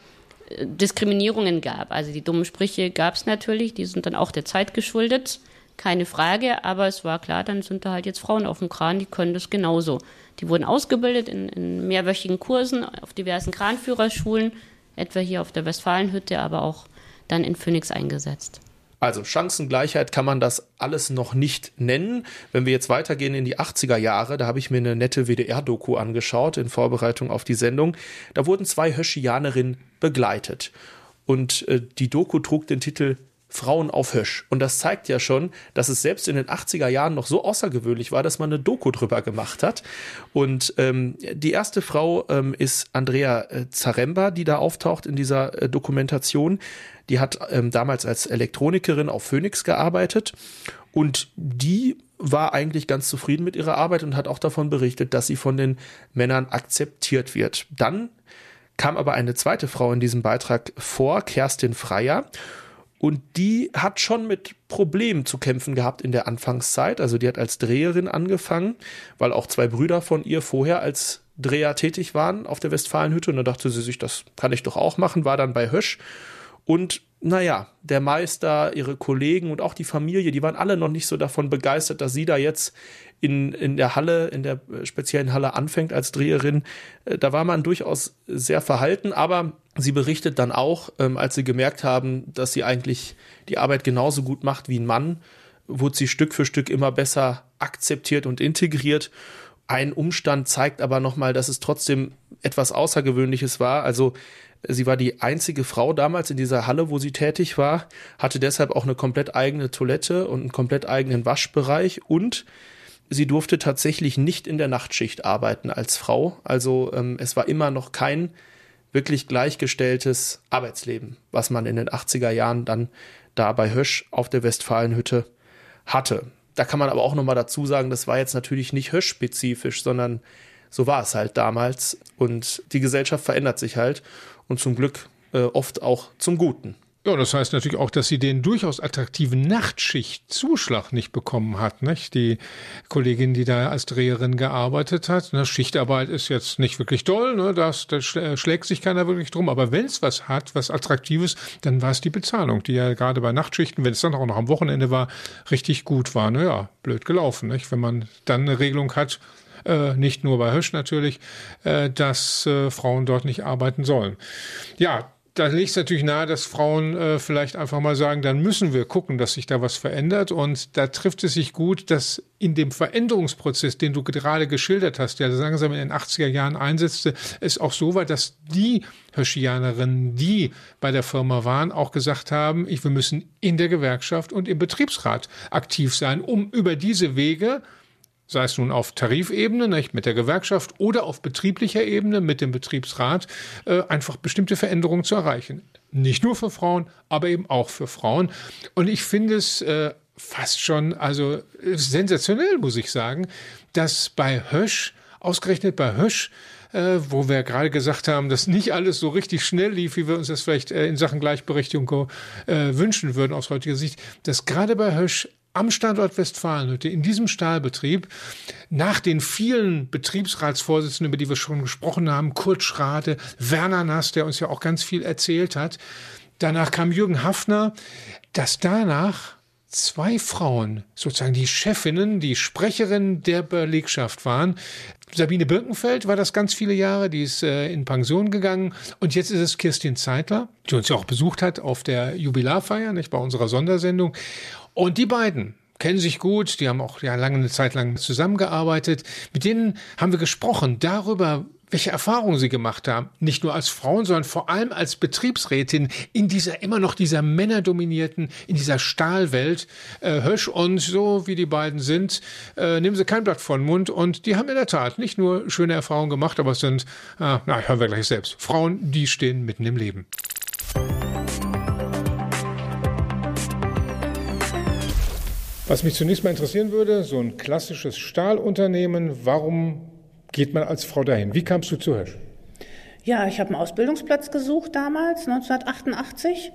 äh, Diskriminierungen gab. Also die dummen Sprüche gab es natürlich, die sind dann auch der Zeit geschuldet, keine Frage, aber es war klar, dann sind da halt jetzt Frauen auf dem Kran, die können das genauso. Die wurden ausgebildet in, in mehrwöchigen Kursen auf diversen Kranführerschulen, etwa hier auf der Westfalenhütte, aber auch dann in Phoenix eingesetzt. Also Chancengleichheit kann man das alles noch nicht nennen. Wenn wir jetzt weitergehen in die 80er Jahre, da habe ich mir eine nette WDR-Doku angeschaut in Vorbereitung auf die Sendung. Da wurden zwei Höschianerinnen begleitet. Und äh, die Doku trug den Titel Frauen auf Hösch. Und das zeigt ja schon, dass es selbst in den 80er Jahren noch so außergewöhnlich war, dass man eine Doku drüber gemacht hat. Und ähm, die erste Frau ähm, ist Andrea äh, Zaremba, die da auftaucht in dieser äh, Dokumentation. Die hat ähm, damals als Elektronikerin auf Phoenix gearbeitet und die war eigentlich ganz zufrieden mit ihrer Arbeit und hat auch davon berichtet, dass sie von den Männern akzeptiert wird. Dann kam aber eine zweite Frau in diesem Beitrag vor, Kerstin Freier. Und die hat schon mit Problemen zu kämpfen gehabt in der Anfangszeit. Also die hat als Dreherin angefangen, weil auch zwei Brüder von ihr vorher als Dreher tätig waren auf der Westfalenhütte. Und da dachte sie sich, das kann ich doch auch machen, war dann bei Hösch. Und naja, der Meister, ihre Kollegen und auch die Familie, die waren alle noch nicht so davon begeistert, dass sie da jetzt in, in der Halle, in der speziellen Halle anfängt als Dreherin. Äh, da war man durchaus sehr verhalten, aber sie berichtet dann auch, ähm, als sie gemerkt haben, dass sie eigentlich die Arbeit genauso gut macht wie ein Mann, wurde sie Stück für Stück immer besser akzeptiert und integriert. Ein Umstand zeigt aber nochmal, dass es trotzdem etwas Außergewöhnliches war. Also Sie war die einzige Frau damals in dieser Halle, wo sie tätig war, hatte deshalb auch eine komplett eigene Toilette und einen komplett eigenen Waschbereich und sie durfte tatsächlich nicht in der Nachtschicht arbeiten als Frau. Also ähm, es war immer noch kein wirklich gleichgestelltes Arbeitsleben, was man in den 80er Jahren dann da bei Hösch auf der Westfalenhütte hatte. Da kann man aber auch nochmal dazu sagen, das war jetzt natürlich nicht Hösch-spezifisch, sondern so war es halt damals. Und die Gesellschaft verändert sich halt und zum Glück äh, oft auch zum Guten. Ja, das heißt natürlich auch, dass sie den durchaus attraktiven Nachtschichtzuschlag nicht bekommen hat. Nicht? Die Kollegin, die da als Dreherin gearbeitet hat, ne, Schichtarbeit ist jetzt nicht wirklich toll, ne, das, da schlägt sich keiner wirklich drum. Aber wenn es was hat, was Attraktives, dann war es die Bezahlung, die ja gerade bei Nachtschichten, wenn es dann auch noch am Wochenende war, richtig gut war. Naja, blöd gelaufen, nicht? wenn man dann eine Regelung hat, äh, nicht nur bei Hösch natürlich, äh, dass äh, Frauen dort nicht arbeiten sollen. Ja, da liegt es natürlich nahe, dass Frauen äh, vielleicht einfach mal sagen, dann müssen wir gucken, dass sich da was verändert. Und da trifft es sich gut, dass in dem Veränderungsprozess, den du gerade geschildert hast, der langsam in den 80er Jahren einsetzte, es auch so war, dass die Höschianerinnen, die bei der Firma waren, auch gesagt haben, ich, wir müssen in der Gewerkschaft und im Betriebsrat aktiv sein, um über diese Wege sei es nun auf Tarifebene nicht, mit der Gewerkschaft oder auf betrieblicher Ebene mit dem Betriebsrat, äh, einfach bestimmte Veränderungen zu erreichen. Nicht nur für Frauen, aber eben auch für Frauen. Und ich finde es äh, fast schon, also sensationell, muss ich sagen, dass bei Hösch, ausgerechnet bei Hösch, äh, wo wir gerade gesagt haben, dass nicht alles so richtig schnell lief, wie wir uns das vielleicht in Sachen Gleichberechtigung wünschen würden aus heutiger Sicht, dass gerade bei Hösch am Standort Westfalenhütte, in diesem Stahlbetrieb, nach den vielen Betriebsratsvorsitzenden, über die wir schon gesprochen haben, Kurt Schrade, Werner Nass, der uns ja auch ganz viel erzählt hat, danach kam Jürgen Hafner, dass danach zwei Frauen, sozusagen die Chefinnen, die Sprecherinnen der Belegschaft waren. Sabine Birkenfeld war das ganz viele Jahre, die ist äh, in Pension gegangen. Und jetzt ist es Kirstin Zeitler, die uns ja auch besucht hat auf der Jubilarfeier, nicht bei unserer Sondersendung. Und die beiden kennen sich gut, die haben auch ja lange eine Zeit lang zusammengearbeitet. Mit denen haben wir gesprochen darüber, welche Erfahrungen sie gemacht haben. Nicht nur als Frauen, sondern vor allem als Betriebsrätin in dieser immer noch dieser männerdominierten, in dieser Stahlwelt. Äh, Hösch und so wie die beiden sind, äh, nehmen sie kein Blatt vor den Mund und die haben in der Tat nicht nur schöne Erfahrungen gemacht, aber es sind, äh, na, hören wir gleich selbst. Frauen, die stehen mitten im Leben. Was mich zunächst mal interessieren würde, so ein klassisches Stahlunternehmen, warum geht man als Frau dahin? Wie kamst du zu Hösch? Ja, ich habe einen Ausbildungsplatz gesucht damals, 1988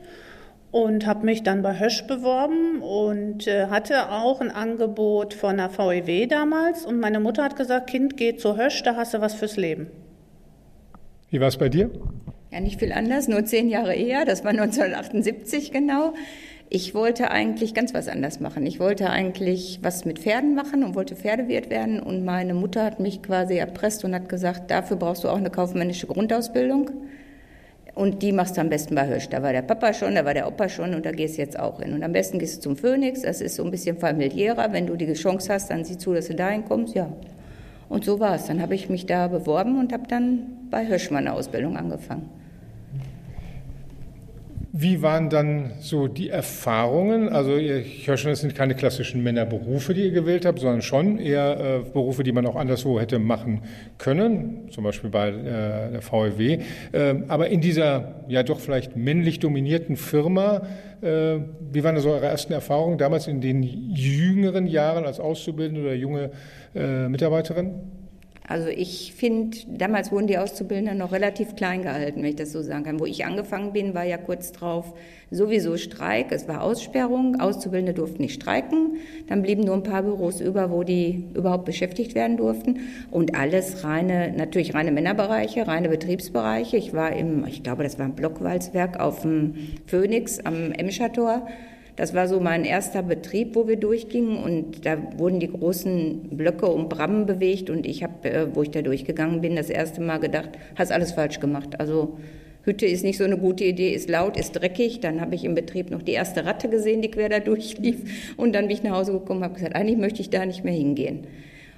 und habe mich dann bei Hösch beworben und äh, hatte auch ein Angebot von der VEW damals und meine Mutter hat gesagt, Kind, geh zu Hösch, da hast du was fürs Leben. Wie war es bei dir? Ja, nicht viel anders, nur zehn Jahre eher, das war 1978 genau. Ich wollte eigentlich ganz was anders machen. Ich wollte eigentlich was mit Pferden machen und wollte Pferdewirt werden. Und meine Mutter hat mich quasi erpresst und hat gesagt, dafür brauchst du auch eine kaufmännische Grundausbildung. Und die machst du am besten bei Hösch. Da war der Papa schon, da war der Opa schon und da gehst du jetzt auch hin. Und am besten gehst du zum Phoenix. Das ist so ein bisschen familiärer. Wenn du die Chance hast, dann sieh zu, dass du dahin kommst. Ja. Und so war es. Dann habe ich mich da beworben und habe dann bei Hösch meine Ausbildung angefangen. Wie waren dann so die Erfahrungen? Also ich höre schon, es sind keine klassischen Männerberufe, die ihr gewählt habt, sondern schon eher äh, Berufe, die man auch anderswo hätte machen können, zum Beispiel bei äh, der VEW. Äh, aber in dieser ja doch vielleicht männlich dominierten Firma, äh, wie waren so eure ersten Erfahrungen damals in den jüngeren Jahren als Auszubildende oder junge äh, Mitarbeiterin? Also ich finde, damals wurden die Auszubildenden noch relativ klein gehalten, wenn ich das so sagen kann. Wo ich angefangen bin, war ja kurz drauf sowieso Streik. Es war Aussperrung. Auszubildende durften nicht streiken. Dann blieben nur ein paar Büros über, wo die überhaupt beschäftigt werden durften. Und alles reine, natürlich reine Männerbereiche, reine Betriebsbereiche. Ich war im, ich glaube, das war ein Blockwalzwerk auf dem Phoenix am Emscher Tor. Das war so mein erster Betrieb, wo wir durchgingen und da wurden die großen Blöcke um Brammen bewegt und ich habe, äh, wo ich da durchgegangen bin, das erste Mal gedacht, hast alles falsch gemacht. Also Hütte ist nicht so eine gute Idee, ist laut, ist dreckig. Dann habe ich im Betrieb noch die erste Ratte gesehen, die quer da durchlief. Und dann bin ich nach Hause gekommen und habe gesagt, eigentlich möchte ich da nicht mehr hingehen.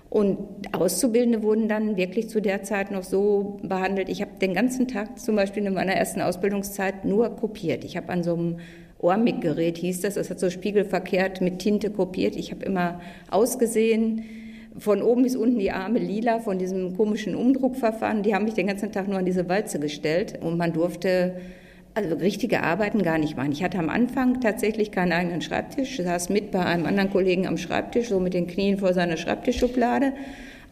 Und Auszubildende wurden dann wirklich zu der Zeit noch so behandelt. Ich habe den ganzen Tag zum Beispiel in meiner ersten Ausbildungszeit nur kopiert. Ich habe an so einem Ohrmig-Gerät hieß das. Das hat so spiegelverkehrt mit Tinte kopiert. Ich habe immer ausgesehen, von oben bis unten die Arme lila von diesem komischen Umdruckverfahren. Die haben mich den ganzen Tag nur an diese Walze gestellt und man durfte also richtige Arbeiten gar nicht machen. Ich hatte am Anfang tatsächlich keinen eigenen Schreibtisch, saß mit bei einem anderen Kollegen am Schreibtisch, so mit den Knien vor seiner Schreibtischschublade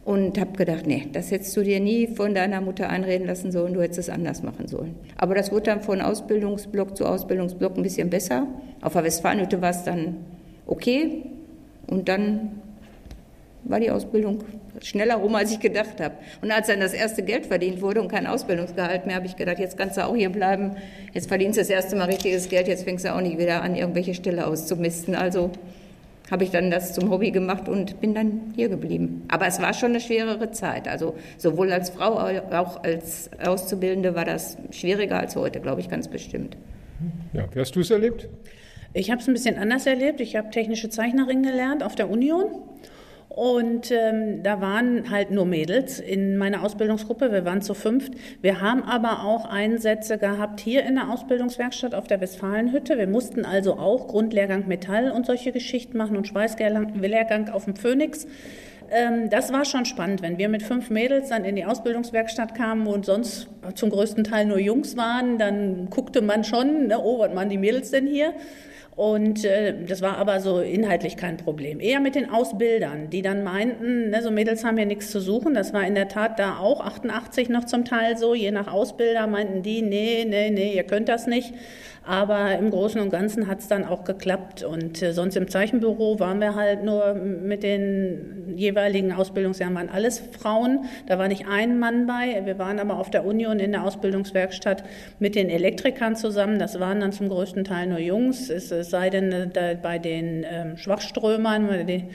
und habe gedacht, nee, das hättest du dir nie von deiner Mutter einreden lassen sollen, du hättest es anders machen sollen. Aber das wurde dann von Ausbildungsblock zu Ausbildungsblock ein bisschen besser. Auf der Westfalenhütte war es dann okay und dann war die Ausbildung schneller rum, als ich gedacht habe. Und als dann das erste Geld verdient wurde und kein Ausbildungsgehalt mehr, habe ich gedacht, jetzt kannst du auch hier bleiben. Jetzt verdienst du das erste Mal richtiges Geld, jetzt fängst du auch nicht wieder an, irgendwelche Stelle auszumisten. Also habe ich dann das zum Hobby gemacht und bin dann hier geblieben. Aber es war schon eine schwerere Zeit. Also sowohl als Frau auch als Auszubildende war das schwieriger als heute, glaube ich, ganz bestimmt. Ja, wie hast du es erlebt? Ich habe es ein bisschen anders erlebt. Ich habe technische Zeichnerin gelernt auf der Union und ähm, da waren halt nur Mädels in meiner Ausbildungsgruppe. Wir waren zu fünft. Wir haben aber auch Einsätze gehabt hier in der Ausbildungswerkstatt auf der Westfalenhütte. Wir mussten also auch Grundlehrgang Metall und solche Geschichten machen und Schweißlehrgang auf dem Phoenix. Ähm, das war schon spannend, wenn wir mit fünf Mädels dann in die Ausbildungswerkstatt kamen und sonst zum größten Teil nur Jungs waren, dann guckte man schon, ne, oh, was machen die Mädels denn hier? Und äh, das war aber so inhaltlich kein Problem. Eher mit den Ausbildern, die dann meinten, ne, so Mädels haben ja nichts zu suchen. Das war in der Tat da auch 88 noch zum Teil so. Je nach Ausbilder meinten die, nee, nee, nee, ihr könnt das nicht. Aber im Großen und Ganzen hat es dann auch geklappt. Und äh, sonst im Zeichenbüro waren wir halt nur mit den jeweiligen Ausbildungsjahren, waren alles Frauen. Da war nicht ein Mann bei. Wir waren aber auf der Union in der Ausbildungswerkstatt mit den Elektrikern zusammen. Das waren dann zum größten Teil nur Jungs. Es, es sei denn, äh, bei den ähm, Schwachströmern, die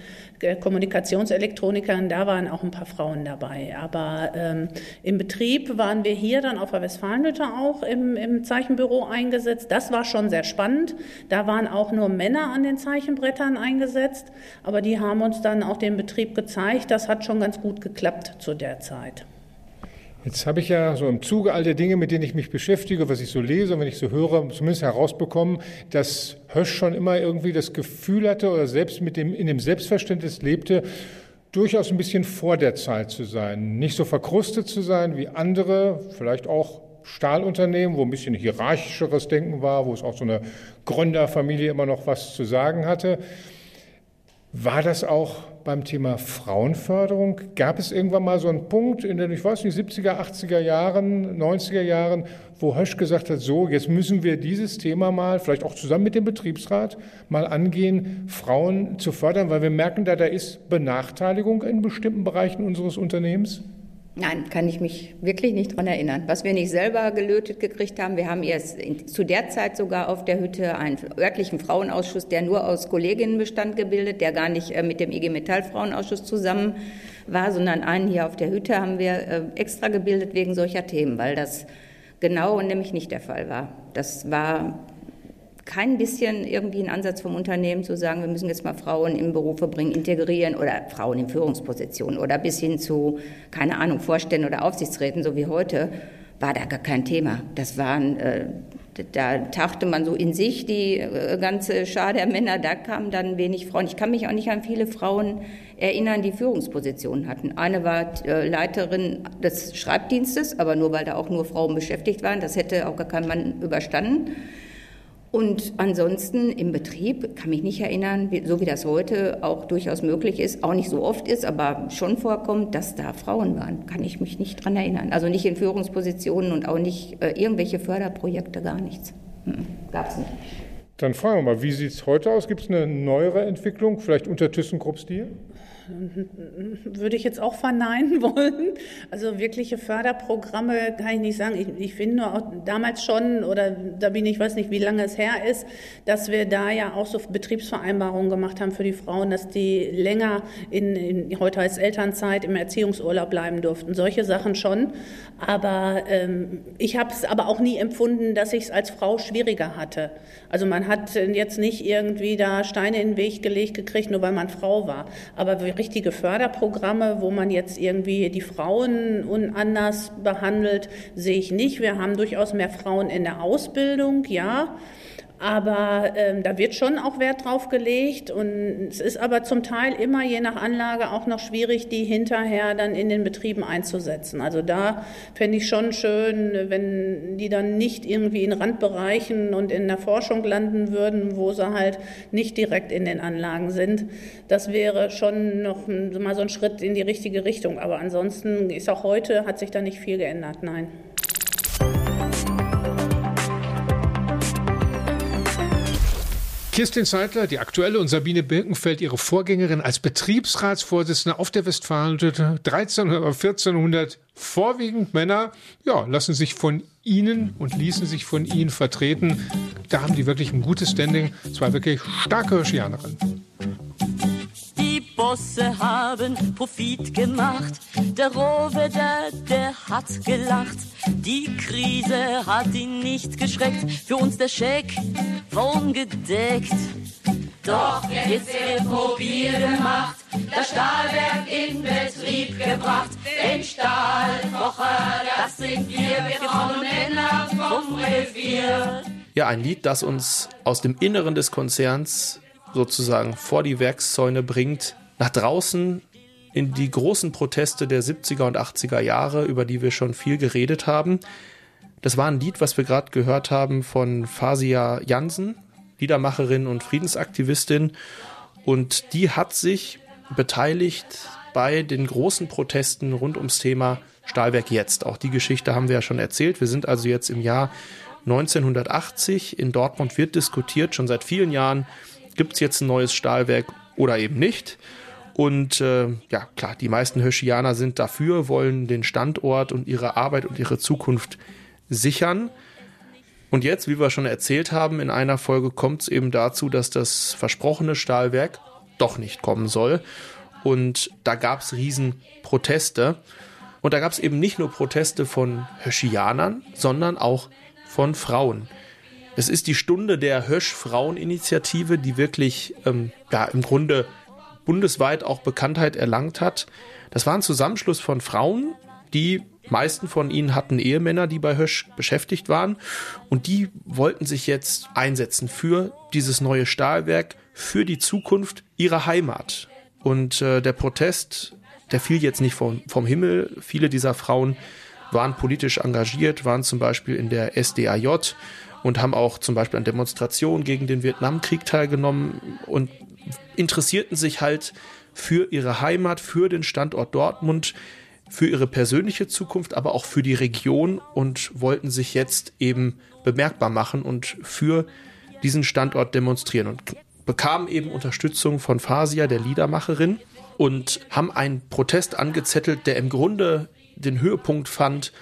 Kommunikationselektronikern, da waren auch ein paar Frauen dabei. Aber ähm, im Betrieb waren wir hier dann auf der Westfalenhütte auch im, im Zeichenbüro eingesetzt. Das war schon sehr spannend. Da waren auch nur Männer an den Zeichenbrettern eingesetzt, aber die haben uns dann auch den Betrieb gezeigt. Das hat schon ganz gut geklappt zu der Zeit. Jetzt habe ich ja so im Zuge all der Dinge, mit denen ich mich beschäftige, was ich so lese und wenn ich so höre, zumindest herausbekommen, dass Hösch schon immer irgendwie das Gefühl hatte oder selbst mit dem, in dem Selbstverständnis lebte, durchaus ein bisschen vor der Zeit zu sein. Nicht so verkrustet zu sein wie andere, vielleicht auch Stahlunternehmen, wo ein bisschen hierarchischeres Denken war, wo es auch so eine Gründerfamilie immer noch was zu sagen hatte. War das auch beim Thema Frauenförderung? Gab es irgendwann mal so einen Punkt in den, ich weiß nicht, 70er, 80er Jahren, 90er Jahren, wo Hösch gesagt hat, so, jetzt müssen wir dieses Thema mal, vielleicht auch zusammen mit dem Betriebsrat, mal angehen, Frauen zu fördern, weil wir merken da, da ist Benachteiligung in bestimmten Bereichen unseres Unternehmens? Nein, kann ich mich wirklich nicht daran erinnern. Was wir nicht selber gelötet gekriegt haben, wir haben erst zu der Zeit sogar auf der Hütte einen örtlichen Frauenausschuss, der nur aus Kolleginnen bestand, gebildet, der gar nicht äh, mit dem IG Metall Frauenausschuss zusammen war, sondern einen hier auf der Hütte haben wir äh, extra gebildet wegen solcher Themen, weil das genau nämlich nicht der Fall war. Das war kein bisschen irgendwie ein Ansatz vom Unternehmen zu sagen, wir müssen jetzt mal Frauen in Berufe bringen, integrieren oder Frauen in Führungspositionen oder bis hin zu, keine Ahnung, Vorständen oder Aufsichtsräten, so wie heute, war da gar kein Thema. Das waren, äh, da tauchte man so in sich, die äh, ganze Schar der Männer, da kamen dann wenig Frauen. Ich kann mich auch nicht an viele Frauen erinnern, die Führungspositionen hatten. Eine war äh, Leiterin des Schreibdienstes, aber nur weil da auch nur Frauen beschäftigt waren. Das hätte auch gar kein Mann überstanden. Und ansonsten im Betrieb kann mich nicht erinnern, so wie das heute auch durchaus möglich ist, auch nicht so oft ist, aber schon vorkommt, dass da Frauen waren. Kann ich mich nicht dran erinnern. Also nicht in Führungspositionen und auch nicht äh, irgendwelche Förderprojekte, gar nichts. Mhm. Gab es nicht. Dann fragen wir mal, wie sieht es heute aus? Gibt es eine neuere Entwicklung, vielleicht unter ThyssenKrupp-Stil? <laughs> würde ich jetzt auch verneinen <laughs> wollen. Also wirkliche Förderprogramme kann ich nicht sagen. Ich, ich finde nur auch damals schon, oder da bin ich, weiß nicht, wie lange es her ist, dass wir da ja auch so Betriebsvereinbarungen gemacht haben für die Frauen, dass die länger in, in heute als Elternzeit im Erziehungsurlaub bleiben durften. Solche Sachen schon. Aber ähm, ich habe es aber auch nie empfunden, dass ich es als Frau schwieriger hatte. Also man hat jetzt nicht irgendwie da Steine in den Weg gelegt gekriegt, nur weil man Frau war. Aber wir richtige Förderprogramme, wo man jetzt irgendwie die Frauen anders behandelt, sehe ich nicht. Wir haben durchaus mehr Frauen in der Ausbildung, ja. Aber ähm, da wird schon auch Wert drauf gelegt und es ist aber zum Teil immer je nach Anlage auch noch schwierig, die hinterher dann in den Betrieben einzusetzen. Also da fände ich schon schön, wenn die dann nicht irgendwie in Randbereichen und in der Forschung landen würden, wo sie halt nicht direkt in den Anlagen sind. Das wäre schon noch mal so ein Schritt in die richtige Richtung. Aber ansonsten ist auch heute, hat sich da nicht viel geändert, nein. Kirstin Seidler, die aktuelle, und Sabine Birkenfeld, ihre Vorgängerin als Betriebsratsvorsitzende auf der Westfalenhütte 1300 oder 1400, vorwiegend Männer, ja, lassen sich von ihnen und ließen sich von ihnen vertreten. Da haben die wirklich ein gutes Standing. Zwei wirklich starke Hirschianerinnen. Bosse haben Profit gemacht. Der Rohwedder, der hat gelacht. Die Krise hat ihn nicht geschreckt. Für uns der Scheck war ungedeckt. Doch jetzt wird gemacht, das Stahlwerk in Betrieb gebracht. Den Stahlkocher, das sind wir, wir und Männer vom Revier. Ja, ein Lied, das uns aus dem Inneren des Konzerns sozusagen vor die Werkszäune bringt, nach draußen in die großen Proteste der 70er und 80er Jahre, über die wir schon viel geredet haben. Das war ein Lied, was wir gerade gehört haben von Fasia Jansen, Liedermacherin und Friedensaktivistin. Und die hat sich beteiligt bei den großen Protesten rund ums Thema Stahlwerk jetzt. Auch die Geschichte haben wir ja schon erzählt. Wir sind also jetzt im Jahr 1980. In Dortmund wird diskutiert, schon seit vielen Jahren gibt es jetzt ein neues Stahlwerk oder eben nicht. Und äh, ja, klar, die meisten Hirschianer sind dafür, wollen den Standort und ihre Arbeit und ihre Zukunft sichern. Und jetzt, wie wir schon erzählt haben, in einer Folge kommt es eben dazu, dass das versprochene Stahlwerk doch nicht kommen soll. Und da gab es Riesenproteste. Und da gab es eben nicht nur Proteste von Höschianern, sondern auch von Frauen. Es ist die Stunde der Hösch-Frauen-Initiative, die wirklich ähm, ja, im Grunde bundesweit auch Bekanntheit erlangt hat. Das war ein Zusammenschluss von Frauen, die meisten von ihnen hatten Ehemänner, die bei Hösch beschäftigt waren und die wollten sich jetzt einsetzen für dieses neue Stahlwerk, für die Zukunft ihrer Heimat. Und äh, der Protest, der fiel jetzt nicht vom, vom Himmel. Viele dieser Frauen waren politisch engagiert, waren zum Beispiel in der SDAJ und haben auch zum Beispiel an Demonstrationen gegen den Vietnamkrieg teilgenommen und interessierten sich halt für ihre Heimat, für den Standort Dortmund, für ihre persönliche Zukunft, aber auch für die Region und wollten sich jetzt eben bemerkbar machen und für diesen Standort demonstrieren und bekamen eben Unterstützung von Fasia, der Liedermacherin, und haben einen Protest angezettelt, der im Grunde den Höhepunkt fand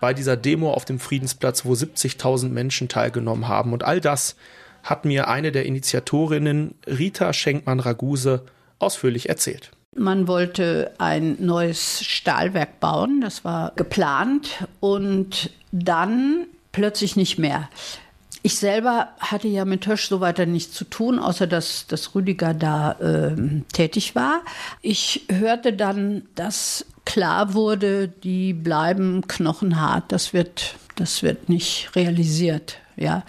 bei dieser Demo auf dem Friedensplatz, wo 70.000 Menschen teilgenommen haben. Und all das hat mir eine der Initiatorinnen, Rita Schenkmann-Raguse, ausführlich erzählt. Man wollte ein neues Stahlwerk bauen, das war geplant und dann plötzlich nicht mehr. Ich selber hatte ja mit Hösch so weiter nichts zu tun, außer dass, dass Rüdiger da äh, tätig war. Ich hörte dann, dass klar wurde, die bleiben knochenhart, das wird, das wird nicht realisiert. ja.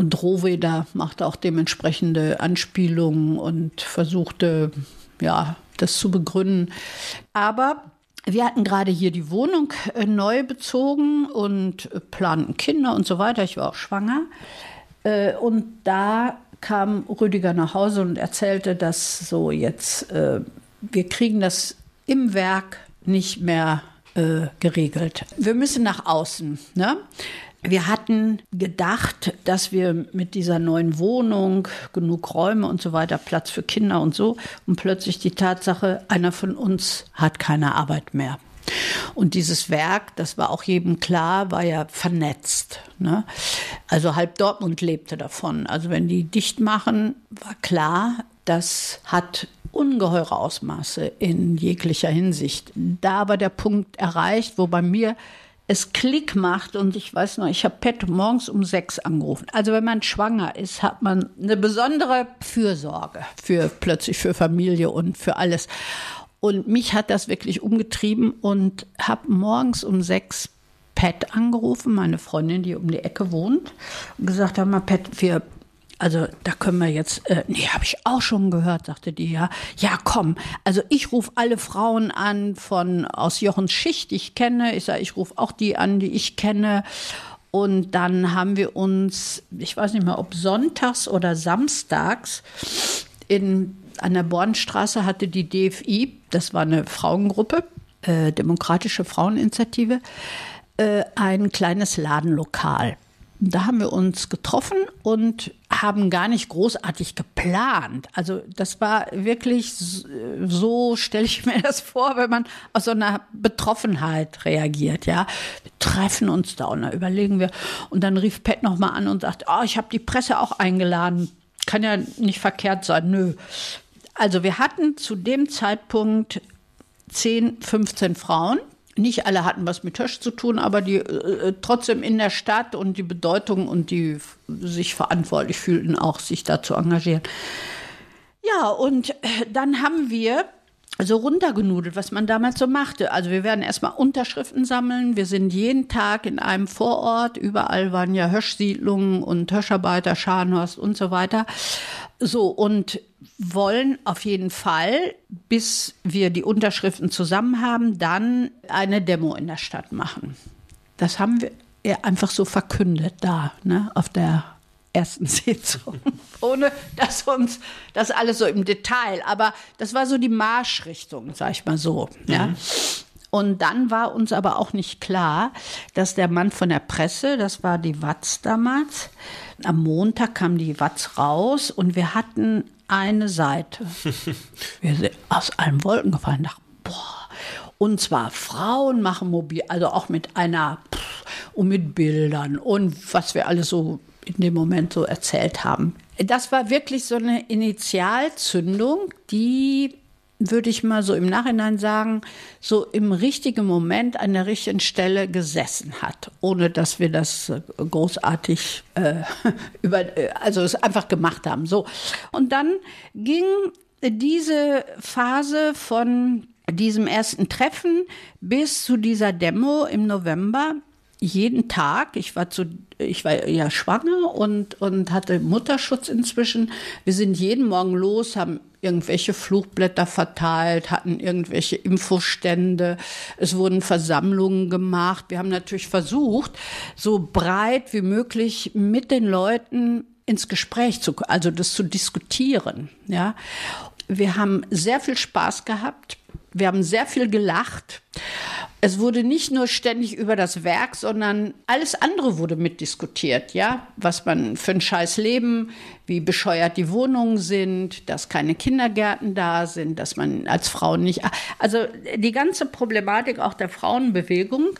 Und Rohweder machte auch dementsprechende Anspielungen und versuchte, ja, das zu begründen. Aber wir hatten gerade hier die Wohnung äh, neu bezogen und äh, planten Kinder und so weiter. Ich war auch schwanger. Äh, und da kam Rüdiger nach Hause und erzählte, dass so jetzt, wir kriegen das im Werk nicht mehr geregelt. Wir müssen nach außen. Ne? Wir hatten gedacht, dass wir mit dieser neuen Wohnung, genug Räume und so weiter, Platz für Kinder und so, und plötzlich die Tatsache, einer von uns hat keine Arbeit mehr. Und dieses Werk, das war auch jedem klar, war ja vernetzt. Ne? Also halb Dortmund lebte davon. Also wenn die dicht machen, war klar, das hat ungeheure Ausmaße in jeglicher Hinsicht. Da war der Punkt erreicht, wo bei mir es Klick macht und ich weiß noch, ich habe Pet morgens um sechs angerufen. Also wenn man schwanger ist, hat man eine besondere Fürsorge für plötzlich für Familie und für alles. Und mich hat das wirklich umgetrieben und habe morgens um sechs Pat angerufen, meine Freundin, die um die Ecke wohnt, und gesagt, hör mal, Pat, wir also da können wir jetzt, äh, nee, habe ich auch schon gehört, sagte die, ja. Ja, komm, also ich rufe alle Frauen an von aus Jochens Schicht, die ich kenne. Ich sage, ich rufe auch die an, die ich kenne. Und dann haben wir uns, ich weiß nicht mehr, ob sonntags oder samstags in, an der Bornstraße hatte die DFI, das war eine Frauengruppe, äh, Demokratische Fraueninitiative, äh, ein kleines Ladenlokal. Da haben wir uns getroffen und haben gar nicht großartig geplant. Also das war wirklich so, stelle ich <laughs> mir das vor, wenn man aus so einer Betroffenheit reagiert. Ja, wir treffen uns da und da überlegen wir. Und dann rief Pat noch mal an und sagt, oh, ich habe die Presse auch eingeladen. Kann ja nicht verkehrt sein. Nö. Also wir hatten zu dem Zeitpunkt 10, 15 Frauen nicht alle hatten was mit Tösch zu tun, aber die äh, äh, trotzdem in der Stadt und die Bedeutung und die sich verantwortlich fühlten, auch sich da zu engagieren. Ja, und äh, dann haben wir so runtergenudelt, was man damals so machte. Also wir werden erstmal Unterschriften sammeln. Wir sind jeden Tag in einem Vorort. Überall waren ja Höschsiedlungen und Höscharbeiter, Scharnhorst und so weiter. So, und wollen auf jeden Fall, bis wir die Unterschriften zusammen haben, dann eine Demo in der Stadt machen. Das haben wir einfach so verkündet da, ne, auf der ersten <laughs> Sitzung, ohne dass uns das alles so im Detail, aber das war so die Marschrichtung, sag ich mal so, ja. Mhm. Und dann war uns aber auch nicht klar, dass der Mann von der Presse, das war die Watz damals, am Montag kam die Watz raus und wir hatten eine Seite. <laughs> wir sind aus allen Wolken gefallen, dachten, boah. Und zwar Frauen machen mobil, also auch mit einer pff, und mit Bildern und was wir alles so in dem Moment so erzählt haben. Das war wirklich so eine Initialzündung, die würde ich mal so im Nachhinein sagen, so im richtigen Moment an der richtigen Stelle gesessen hat, ohne dass wir das äh, großartig äh, <laughs> über, äh, also es einfach gemacht haben. So. Und dann ging diese Phase von diesem ersten Treffen bis zu dieser Demo im November jeden Tag. Ich war zu, ich war ja schwanger und, und hatte Mutterschutz inzwischen. Wir sind jeden Morgen los, haben irgendwelche Fluchblätter verteilt, hatten irgendwelche Infostände. Es wurden Versammlungen gemacht. Wir haben natürlich versucht, so breit wie möglich mit den Leuten ins Gespräch zu, also das zu diskutieren, ja. Wir haben sehr viel Spaß gehabt. Wir haben sehr viel gelacht. Es wurde nicht nur ständig über das Werk, sondern alles andere wurde mitdiskutiert, ja, was man für ein scheiß Leben, wie bescheuert die Wohnungen sind, dass keine Kindergärten da sind, dass man als Frau nicht, also die ganze Problematik auch der Frauenbewegung,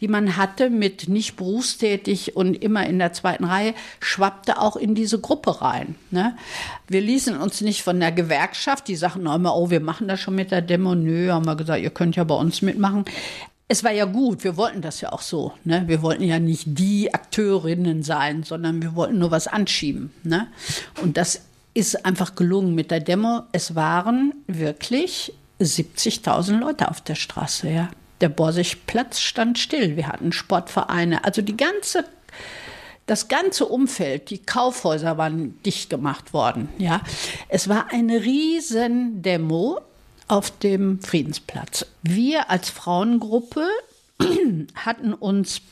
die man hatte mit nicht berufstätig und immer in der zweiten Reihe, schwappte auch in diese Gruppe rein. Ne? Wir ließen uns nicht von der Gewerkschaft, die sagten immer, oh, wir machen das schon mit der Demo, nö, haben wir gesagt, ihr könnt ja bei uns mitmachen es war ja gut, wir wollten das ja auch so. Ne? Wir wollten ja nicht die Akteurinnen sein, sondern wir wollten nur was anschieben. Ne? Und das ist einfach gelungen mit der Demo. Es waren wirklich 70.000 Leute auf der Straße. Ja? Der Borsigplatz stand still. Wir hatten Sportvereine. Also die ganze Das ganze Umfeld, die Kaufhäuser waren dicht gemacht worden. Ja, es war eine riesen Demo auf dem Friedensplatz. Wir als Frauengruppe <clears throat> hatten uns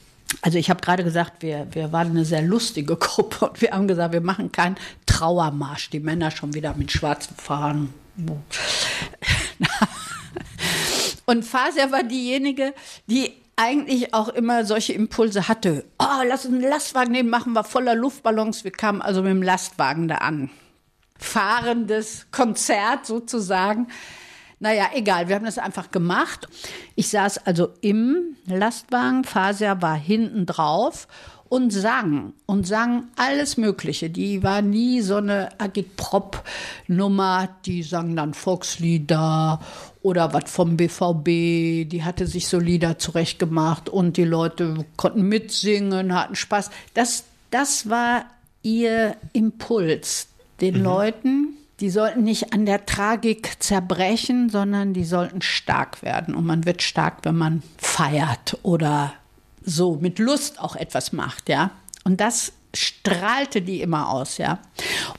also ich habe gerade gesagt, wir, wir waren eine sehr lustige <laughs> Gruppe und wir haben gesagt, wir machen keinen Trauermarsch. Die Männer schon wieder mit schwarzen Fahnen. <laughs> Und Faser war diejenige, die eigentlich auch immer solche Impulse hatte. Oh, lass uns einen Lastwagen nehmen, machen wir voller Luftballons. Wir kamen also mit dem Lastwagen da an. Fahrendes Konzert sozusagen. Naja, egal, wir haben das einfach gemacht. Ich saß also im Lastwagen, Faser war hinten drauf und sang und sang alles Mögliche. Die war nie so eine Agitprop-Nummer, die sang dann Volkslieder oder was vom BVB. Die hatte sich so Lieder zurechtgemacht und die Leute konnten mitsingen, hatten Spaß. Das, das war ihr Impuls, den mhm. Leuten die sollten nicht an der Tragik zerbrechen, sondern die sollten stark werden. Und man wird stark, wenn man feiert oder so mit Lust auch etwas macht, ja. Und das strahlte die immer aus, ja.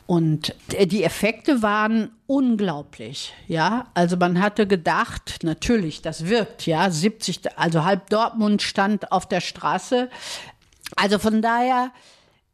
Und die Effekte waren unglaublich, ja. Also man hatte gedacht, natürlich, das wirkt, ja. 70, also halb Dortmund stand auf der Straße. Also von daher,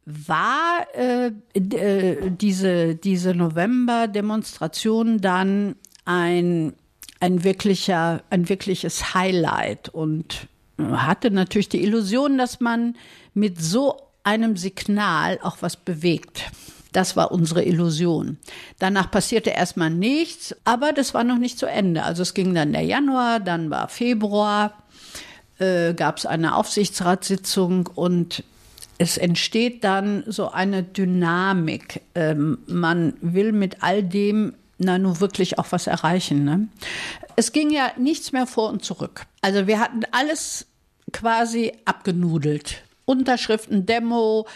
war äh, äh, diese, diese November-Demonstration dann ein, ein, wirklicher, ein wirkliches Highlight und hatte natürlich die Illusion, dass man mit so einem Signal auch was bewegt. Das war unsere Illusion. Danach passierte erstmal nichts, aber das war noch nicht zu Ende. Also es ging dann der Januar, dann war Februar, äh, gab es eine Aufsichtsratssitzung und es entsteht dann so eine Dynamik. Ähm, man will mit all dem na nun wirklich auch was erreichen. Ne? Es ging ja nichts mehr vor und zurück. Also wir hatten alles quasi abgenudelt. Unterschriften, Demo,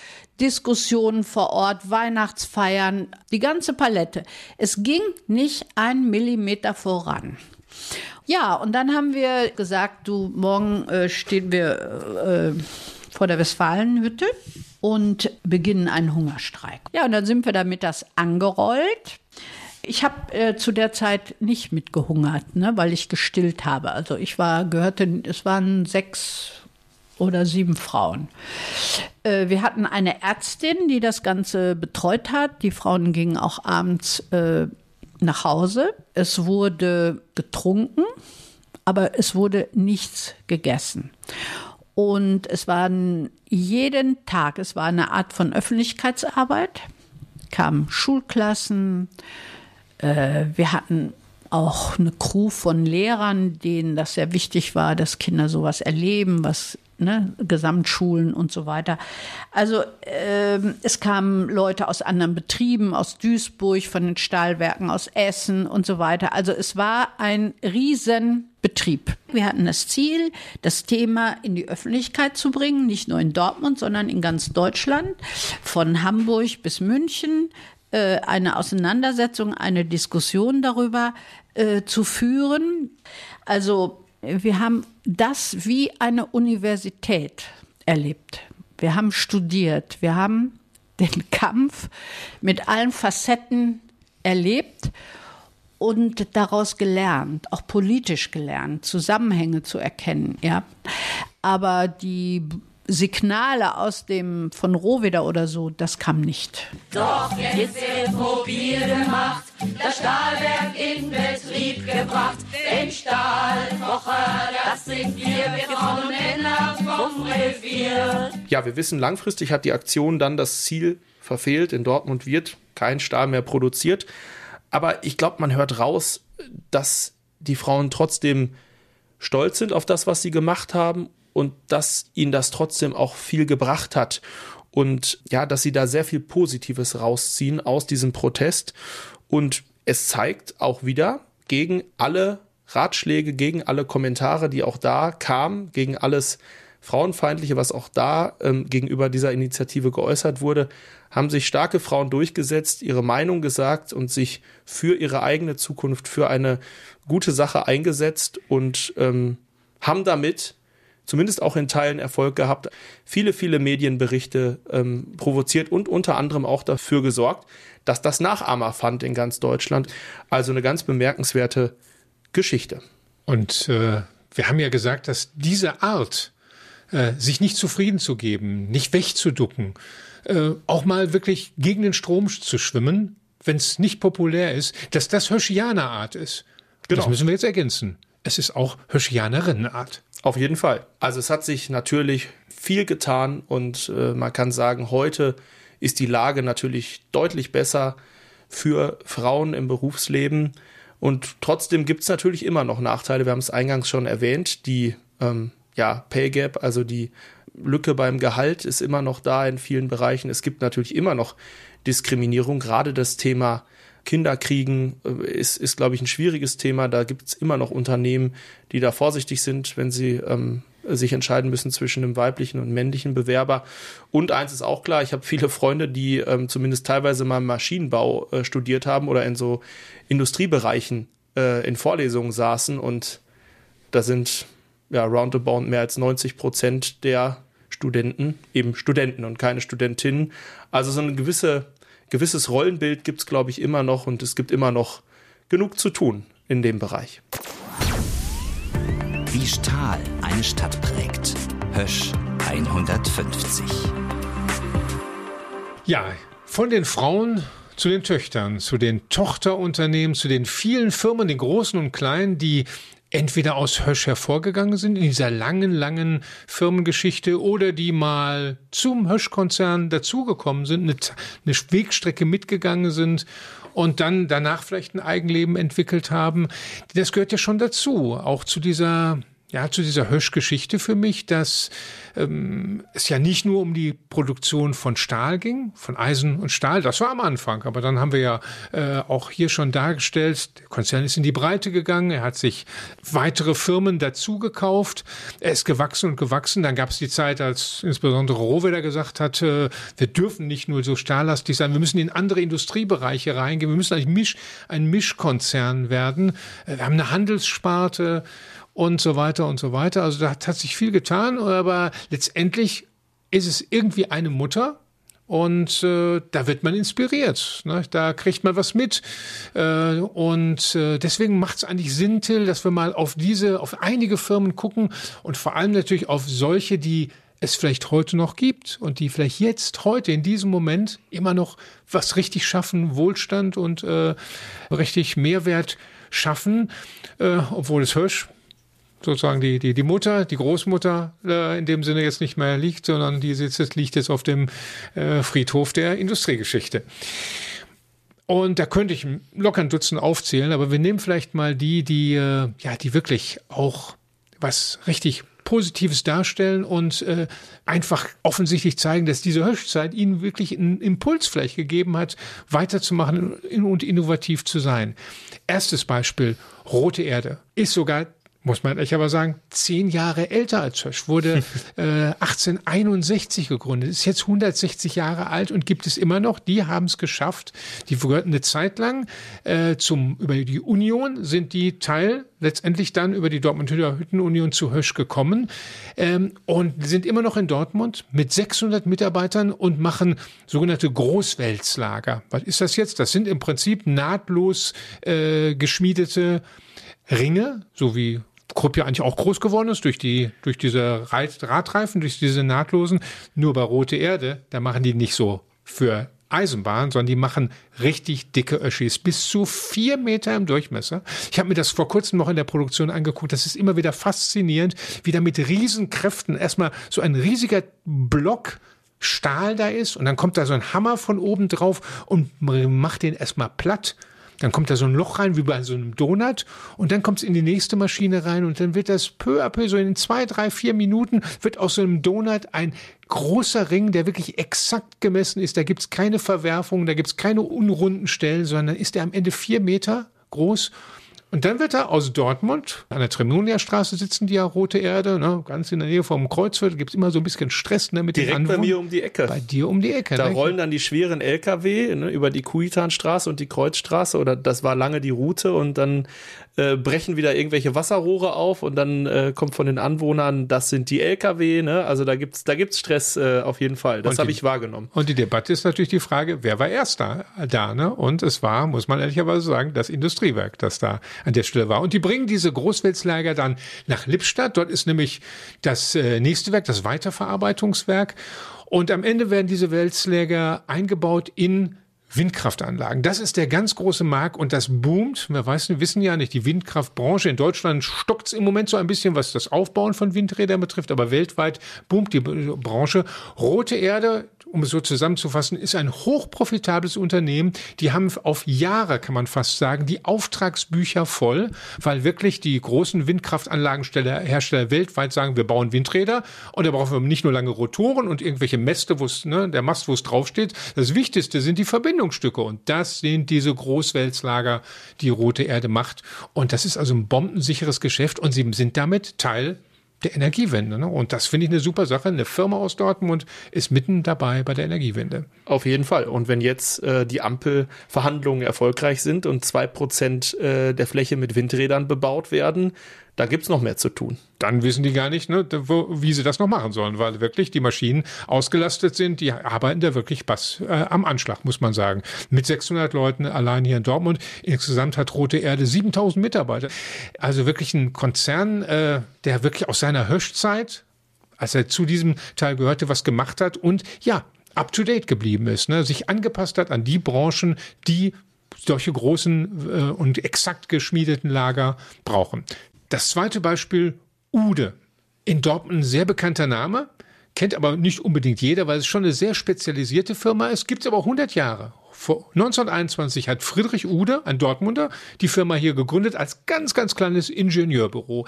Diskussionen vor Ort, Weihnachtsfeiern, die ganze Palette. Es ging nicht ein Millimeter voran. Ja, und dann haben wir gesagt, du, morgen äh, stehen wir äh, vor der Westfalenhütte und beginnen einen Hungerstreik. Ja, und dann sind wir damit das angerollt. Ich habe äh, zu der Zeit nicht mitgehungert, ne, weil ich gestillt habe. Also ich war, gehörte, es waren sechs oder sieben Frauen. Äh, wir hatten eine Ärztin, die das Ganze betreut hat. Die Frauen gingen auch abends äh, nach Hause. Es wurde getrunken, aber es wurde nichts gegessen. Und es waren jeden Tag, es war eine Art von Öffentlichkeitsarbeit, kamen Schulklassen, äh, wir hatten auch eine Crew von Lehrern, denen das sehr wichtig war, dass Kinder sowas erleben, was ne, Gesamtschulen und so weiter. Also äh, es kamen Leute aus anderen Betrieben, aus Duisburg, von den Stahlwerken, aus Essen und so weiter. Also es war ein Riesenbetrieb. Wir hatten das Ziel, das Thema in die Öffentlichkeit zu bringen, nicht nur in Dortmund, sondern in ganz Deutschland, von Hamburg bis München, äh, eine Auseinandersetzung, eine Diskussion darüber äh, zu führen. Also wir haben das wie eine Universität erlebt. Wir haben studiert, wir haben den <laughs> Kampf mit allen Facetten erlebt und daraus gelernt, auch politisch gelernt, Zusammenhänge zu erkennen, ja. Aber die Signale aus dem von Rohweder oder so, das kam nicht. Doch jetzt wird mobil gemacht, das Stahlwerk in Betrieb gebracht. Den Stahlkocher, das sind wir, wir Frauen und Männer vom Revier. Ja, wir wissen, langfristig hat die Aktion dann das Ziel verfehlt. In Dortmund wird kein Stahl mehr produziert. Aber ich glaube, man hört raus, dass die Frauen trotzdem stolz sind auf das, was sie gemacht haben und dass ihnen das trotzdem auch viel gebracht hat und ja, dass sie da sehr viel Positives rausziehen aus diesem Protest. Und es zeigt auch wieder gegen alle Ratschläge, gegen alle Kommentare, die auch da kamen, gegen alles Frauenfeindliche, was auch da ähm, gegenüber dieser Initiative geäußert wurde, haben sich starke Frauen durchgesetzt, ihre Meinung gesagt und sich für ihre eigene Zukunft, für eine gute Sache eingesetzt und ähm, haben damit zumindest auch in Teilen Erfolg gehabt, viele, viele Medienberichte ähm, provoziert und unter anderem auch dafür gesorgt, dass das Nachahmer fand in ganz Deutschland. Also eine ganz bemerkenswerte Geschichte. Und äh, wir haben ja gesagt, dass diese Art, äh, sich nicht zufrieden zu geben, nicht wegzuducken, äh, auch mal wirklich gegen den Strom zu schwimmen, wenn es nicht populär ist, dass das Höschianerart ist. Genau. Das müssen wir jetzt ergänzen. Es ist auch Höschianerinnenart. Auf jeden Fall. Also es hat sich natürlich viel getan und äh, man kann sagen, heute ist die Lage natürlich deutlich besser für Frauen im Berufsleben. Und trotzdem gibt es natürlich immer noch Nachteile. Wir haben es eingangs schon erwähnt. Die ähm, ja, Pay Gap, also die Lücke beim Gehalt ist immer noch da in vielen Bereichen. Es gibt natürlich immer noch Diskriminierung. Gerade das Thema Kinderkriegen äh, ist, ist glaube ich, ein schwieriges Thema. Da gibt es immer noch Unternehmen, die da vorsichtig sind, wenn sie ähm, sich entscheiden müssen zwischen einem weiblichen und männlichen Bewerber. Und eins ist auch klar, ich habe viele Freunde, die ähm, zumindest teilweise mal Maschinenbau äh, studiert haben oder in so Industriebereichen äh, in Vorlesungen saßen und da sind ja roundabout mehr als 90 Prozent der Studenten eben Studenten und keine Studentinnen. Also so ein gewisse, gewisses Rollenbild gibt es, glaube ich, immer noch und es gibt immer noch genug zu tun in dem Bereich. Wie Stahl eine Stadt prägt. Hösch 150. Ja, von den Frauen zu den Töchtern, zu den Tochterunternehmen, zu den vielen Firmen, den großen und kleinen, die entweder aus Hösch hervorgegangen sind in dieser langen, langen Firmengeschichte oder die mal zum Hösch-Konzern dazugekommen sind, eine, eine Wegstrecke mitgegangen sind und dann danach vielleicht ein Eigenleben entwickelt haben. Das gehört ja schon dazu, auch zu dieser ja, zu dieser Hösch-Geschichte für mich, dass ähm, es ja nicht nur um die Produktion von Stahl ging, von Eisen und Stahl, das war am Anfang, aber dann haben wir ja äh, auch hier schon dargestellt, der Konzern ist in die Breite gegangen, er hat sich weitere Firmen dazu gekauft, er ist gewachsen und gewachsen, dann gab es die Zeit, als insbesondere Rohweder gesagt hat, äh, wir dürfen nicht nur so stahllastig sein, wir müssen in andere Industriebereiche reingehen, wir müssen eigentlich Misch, ein Mischkonzern werden, äh, wir haben eine Handelssparte, und so weiter und so weiter. Also da hat sich viel getan, aber letztendlich ist es irgendwie eine Mutter, und äh, da wird man inspiriert. Ne? Da kriegt man was mit. Äh, und äh, deswegen macht es eigentlich Sinn, Till, dass wir mal auf diese, auf einige Firmen gucken und vor allem natürlich auf solche, die es vielleicht heute noch gibt und die vielleicht jetzt, heute, in diesem Moment immer noch was richtig schaffen, Wohlstand und äh, richtig Mehrwert schaffen, äh, obwohl es Hirsch sozusagen die, die, die Mutter, die Großmutter äh, in dem Sinne jetzt nicht mehr liegt, sondern die sitzt, liegt jetzt auf dem äh, Friedhof der Industriegeschichte. Und da könnte ich locker ein Dutzend aufzählen, aber wir nehmen vielleicht mal die, die, äh, ja, die wirklich auch was richtig Positives darstellen und äh, einfach offensichtlich zeigen, dass diese Höchstzeit ihnen wirklich einen Impuls vielleicht gegeben hat, weiterzumachen und innovativ zu sein. Erstes Beispiel, Rote Erde, ist sogar muss man ehrlich aber sagen, zehn Jahre älter als Hösch, wurde <laughs> äh, 1861 gegründet, ist jetzt 160 Jahre alt und gibt es immer noch. Die haben es geschafft. Die gehörten eine Zeit lang äh, zum, über die Union sind die Teil letztendlich dann über die Dortmunder Hüttenunion zu Hösch gekommen ähm, und sind immer noch in Dortmund mit 600 Mitarbeitern und machen sogenannte Großwälzlager. Was ist das jetzt? Das sind im Prinzip nahtlos äh, geschmiedete Ringe, so wie Krupp ja eigentlich auch groß geworden ist durch die, durch diese Radreifen, durch diese nahtlosen. Nur bei Rote Erde, da machen die nicht so für Eisenbahn, sondern die machen richtig dicke Öschis, bis zu vier Meter im Durchmesser. Ich habe mir das vor kurzem noch in der Produktion angeguckt. Das ist immer wieder faszinierend, wie da mit Riesenkräften erstmal so ein riesiger Block Stahl da ist und dann kommt da so ein Hammer von oben drauf und macht den erstmal platt dann kommt da so ein Loch rein, wie bei so einem Donut, und dann kommt es in die nächste Maschine rein und dann wird das peu à peu, so in zwei, drei, vier Minuten, wird aus so einem Donut ein großer Ring, der wirklich exakt gemessen ist. Da gibt es keine Verwerfungen, da gibt es keine unrunden Stellen, sondern ist der am Ende vier Meter groß und dann wird er aus Dortmund, an der Tremonia-Straße sitzen die ja Rote Erde, ne, ganz in der Nähe vom Kreuzfeld, gibt es immer so ein bisschen Stress ne, mit Direkt den Anwohnern. bei mir um die Ecke. Bei dir um die Ecke. Da ne? rollen dann die schweren LKW ne, über die Kuitanstraße und die Kreuzstraße oder das war lange die Route und dann äh, brechen wieder irgendwelche Wasserrohre auf und dann äh, kommt von den Anwohnern, das sind die LKW, ne? Also da gibt's da gibt's Stress äh, auf jeden Fall. Das habe ich wahrgenommen. Und die Debatte ist natürlich die Frage, wer war erst da, da ne? Und es war, muss man ehrlicherweise sagen, das Industriewerk, das da an der Stelle war. Und die bringen diese Großwelslager dann nach Lippstadt. Dort ist nämlich das äh, nächste Werk, das Weiterverarbeitungswerk. Und am Ende werden diese Wälzlager eingebaut in Windkraftanlagen. Das ist der ganz große Markt und das boomt. Wir wissen ja nicht, die Windkraftbranche in Deutschland stockt im Moment so ein bisschen, was das Aufbauen von Windrädern betrifft, aber weltweit boomt die Branche. Rote Erde, um es so zusammenzufassen, ist ein hochprofitables Unternehmen. Die haben auf Jahre, kann man fast sagen, die Auftragsbücher voll, weil wirklich die großen Windkraftanlagenhersteller weltweit sagen, wir bauen Windräder und da brauchen wir nicht nur lange Rotoren und irgendwelche Mäste, wo es, ne, der Mast, wo es draufsteht. Das Wichtigste sind die Verbindungsstücke und das sind diese Großweltslager, die Rote Erde macht. Und das ist also ein bombensicheres Geschäft und sie sind damit Teil der Energiewende. Ne? Und das finde ich eine super Sache. Eine Firma aus Dortmund ist mitten dabei bei der Energiewende. Auf jeden Fall. Und wenn jetzt äh, die Ampelverhandlungen erfolgreich sind und zwei Prozent äh, der Fläche mit Windrädern bebaut werden, da gibt's noch mehr zu tun. Dann wissen die gar nicht, ne, wo, wie sie das noch machen sollen, weil wirklich die Maschinen ausgelastet sind. Die arbeiten da wirklich Bass äh, am Anschlag, muss man sagen. Mit 600 Leuten allein hier in Dortmund. Insgesamt hat Rote Erde 7000 Mitarbeiter. Also wirklich ein Konzern, äh, der wirklich aus seiner Höschzeit, als er zu diesem Teil gehörte, was gemacht hat und ja, up to date geblieben ist, ne, sich angepasst hat an die Branchen, die solche großen äh, und exakt geschmiedeten Lager brauchen. Das zweite Beispiel, Ude. In Dortmund ein sehr bekannter Name, kennt aber nicht unbedingt jeder, weil es schon eine sehr spezialisierte Firma ist, gibt es aber 100 Jahre. Vor 1921 hat Friedrich Ude, ein Dortmunder, die Firma hier gegründet als ganz, ganz kleines Ingenieurbüro.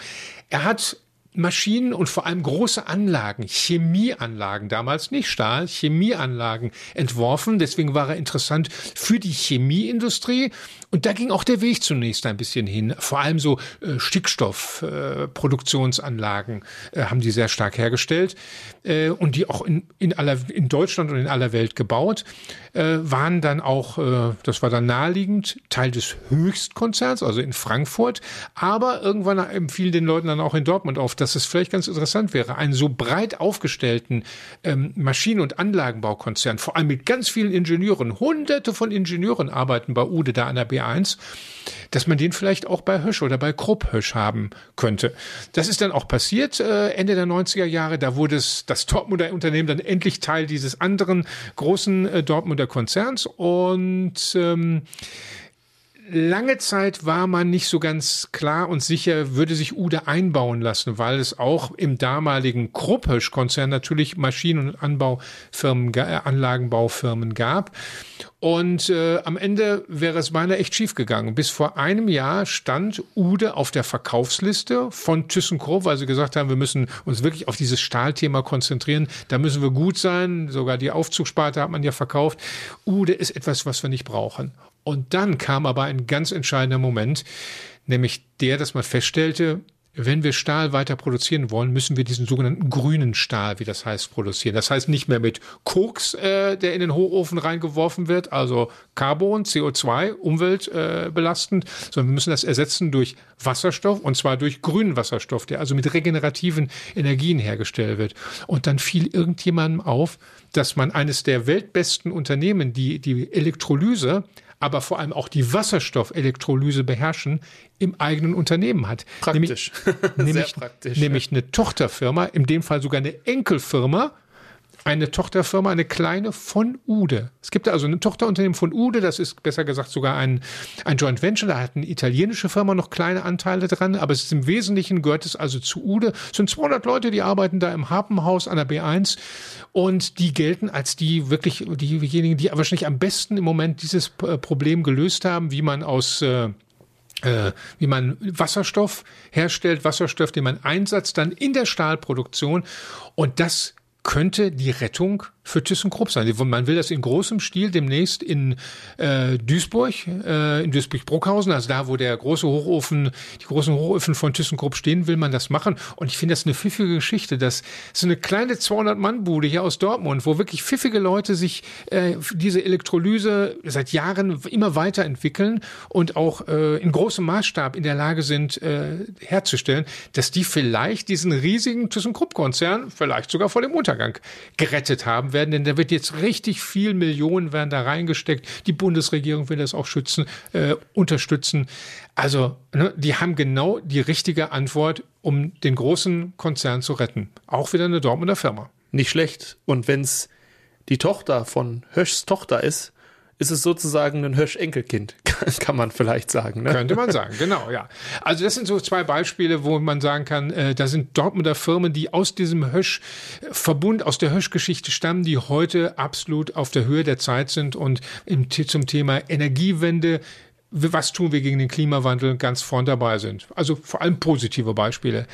Er hat Maschinen und vor allem große Anlagen, Chemieanlagen, damals nicht Stahl, Chemieanlagen entworfen. Deswegen war er interessant für die Chemieindustrie. Und da ging auch der Weg zunächst ein bisschen hin. Vor allem so äh, Stickstoffproduktionsanlagen äh, äh, haben die sehr stark hergestellt äh, und die auch in, in, aller, in Deutschland und in aller Welt gebaut, äh, waren dann auch, äh, das war dann naheliegend, Teil des Höchstkonzerns, also in Frankfurt. Aber irgendwann empfiehlt den Leuten dann auch in Dortmund auf, dass es vielleicht ganz interessant wäre, einen so breit aufgestellten ähm, Maschinen- und Anlagenbaukonzern, vor allem mit ganz vielen Ingenieuren, hunderte von Ingenieuren arbeiten bei Ude da an der BA1, dass man den vielleicht auch bei Hösch oder bei Krupp Hösch haben könnte. Das ist dann auch passiert äh, Ende der 90er Jahre. Da wurde es, das Dortmunder Unternehmen dann endlich Teil dieses anderen großen äh, Dortmunder Konzerns und ähm, lange Zeit war man nicht so ganz klar und sicher, würde sich Ude einbauen lassen, weil es auch im damaligen Kruppesch-Konzern natürlich Maschinen- und Anbaufirmen, äh, Anlagenbaufirmen gab. Und äh, am Ende wäre es beinahe echt schief gegangen. Bis vor einem Jahr stand Ude auf der Verkaufsliste von ThyssenKrupp, weil sie gesagt haben, wir müssen uns wirklich auf dieses Stahlthema konzentrieren. Da müssen wir gut sein. Sogar die Aufzugsparte hat man ja verkauft. Ude ist etwas, was wir nicht brauchen. Und dann kam aber ein ganz entscheidender Moment, nämlich der, dass man feststellte, wenn wir Stahl weiter produzieren wollen, müssen wir diesen sogenannten grünen Stahl, wie das heißt, produzieren. Das heißt nicht mehr mit Koks, äh, der in den Hochofen reingeworfen wird, also Carbon, CO2, umweltbelastend, äh, sondern wir müssen das ersetzen durch Wasserstoff und zwar durch grünen Wasserstoff, der also mit regenerativen Energien hergestellt wird. Und dann fiel irgendjemandem auf, dass man eines der weltbesten Unternehmen, die die Elektrolyse aber vor allem auch die Wasserstoffelektrolyse beherrschen, im eigenen Unternehmen hat. Praktisch. <laughs> Nämlich, nämlich, praktisch, nämlich ja. eine Tochterfirma, in dem Fall sogar eine Enkelfirma, eine Tochterfirma, eine kleine von Ude. Es gibt also ein Tochterunternehmen von Ude, das ist besser gesagt sogar ein, ein Joint Venture, da hat eine italienische Firma noch kleine Anteile dran, aber es ist im Wesentlichen gehört es also zu Ude. Es sind 200 Leute, die arbeiten da im Hafenhaus an der B1 und die gelten als die wirklich diejenigen, die wahrscheinlich am besten im Moment dieses Problem gelöst haben, wie man aus äh, äh, wie man Wasserstoff herstellt, Wasserstoff, den man einsetzt dann in der Stahlproduktion und das könnte die Rettung für ThyssenKrupp sein. Man will das in großem Stil demnächst in äh, Duisburg, äh, in Duisburg-Bruckhausen, also da, wo der große Hochofen, die großen Hochöfen von ThyssenKrupp stehen, will man das machen. Und ich finde das eine pfiffige Geschichte. Das ist so eine kleine 200-Mann-Bude hier aus Dortmund, wo wirklich pfiffige Leute sich äh, diese Elektrolyse seit Jahren immer weiterentwickeln und auch äh, in großem Maßstab in der Lage sind, äh, herzustellen, dass die vielleicht diesen riesigen ThyssenKrupp-Konzern vielleicht sogar vor dem Untergang gerettet haben werden, denn da wird jetzt richtig viel Millionen werden da reingesteckt. Die Bundesregierung will das auch schützen, äh, unterstützen. Also, ne, die haben genau die richtige Antwort, um den großen Konzern zu retten. Auch wieder eine Dortmunder Firma. Nicht schlecht. Und wenn es die Tochter von Höschs Tochter ist, ist es sozusagen ein Hösch-Enkelkind, <laughs> kann man vielleicht sagen. Ne? Könnte man sagen, genau, ja. Also das sind so zwei Beispiele, wo man sagen kann, äh, da sind Dortmunder Firmen, die aus diesem Hösch-Verbund, aus der Hösch-Geschichte stammen, die heute absolut auf der Höhe der Zeit sind und im, zum Thema Energiewende was tun wir gegen den Klimawandel ganz vorn dabei sind. Also vor allem positive Beispiele.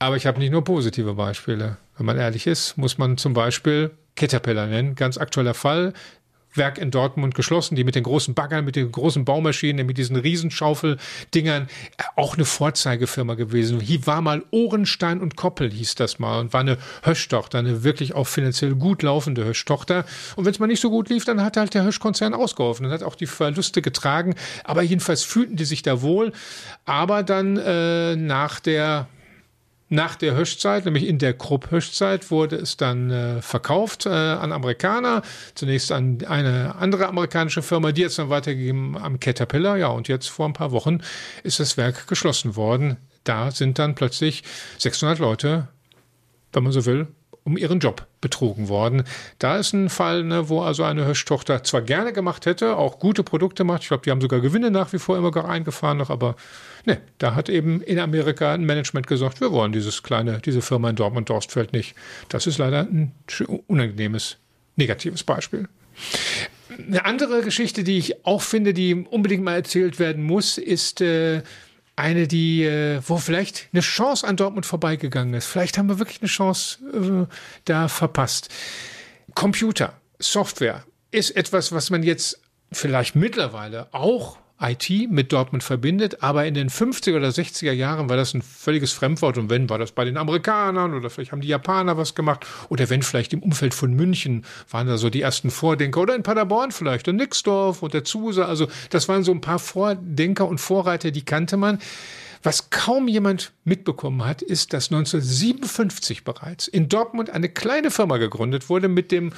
Aber ich habe nicht nur positive Beispiele. Wenn man ehrlich ist, muss man zum Beispiel Caterpillar nennen. Ganz aktueller Fall. Werk in Dortmund geschlossen, die mit den großen Baggern, mit den großen Baumaschinen, mit diesen Riesenschaufeldingern, äh, auch eine Vorzeigefirma gewesen. Hier war mal Ohrenstein und Koppel hieß das mal und war eine Höschtochter, eine wirklich auch finanziell gut laufende Höschtochter. Und wenn es mal nicht so gut lief, dann hat halt der Höschkonzern ausgeholfen und hat auch die Verluste getragen. Aber jedenfalls fühlten die sich da wohl. Aber dann äh, nach der nach der Höschzeit, nämlich in der Krupp-Höschzeit, wurde es dann äh, verkauft äh, an Amerikaner. Zunächst an eine andere amerikanische Firma, die jetzt dann weitergegeben am Caterpillar. Ja, und jetzt vor ein paar Wochen ist das Werk geschlossen worden. Da sind dann plötzlich 600 Leute, wenn man so will, um ihren Job betrogen worden. Da ist ein Fall, ne, wo also eine Höschtochter zwar gerne gemacht hätte, auch gute Produkte macht. Ich glaube, die haben sogar Gewinne nach wie vor immer eingefahren noch, aber Ne, da hat eben in Amerika ein Management gesagt, wir wollen dieses kleine, diese Firma in Dortmund-Dorstfeld nicht. Das ist leider ein unangenehmes, negatives Beispiel. Eine andere Geschichte, die ich auch finde, die unbedingt mal erzählt werden muss, ist äh, eine, die, äh, wo vielleicht eine Chance an Dortmund vorbeigegangen ist. Vielleicht haben wir wirklich eine Chance äh, da verpasst. Computer, Software ist etwas, was man jetzt vielleicht mittlerweile auch IT mit Dortmund verbindet, aber in den 50er oder 60er Jahren war das ein völliges Fremdwort und wenn, war das bei den Amerikanern oder vielleicht haben die Japaner was gemacht oder wenn vielleicht im Umfeld von München waren da so die ersten Vordenker oder in Paderborn vielleicht und Nixdorf und der Zuse, also das waren so ein paar Vordenker und Vorreiter, die kannte man. Was kaum jemand mitbekommen hat, ist, dass 1957 bereits in Dortmund eine kleine Firma gegründet wurde mit dem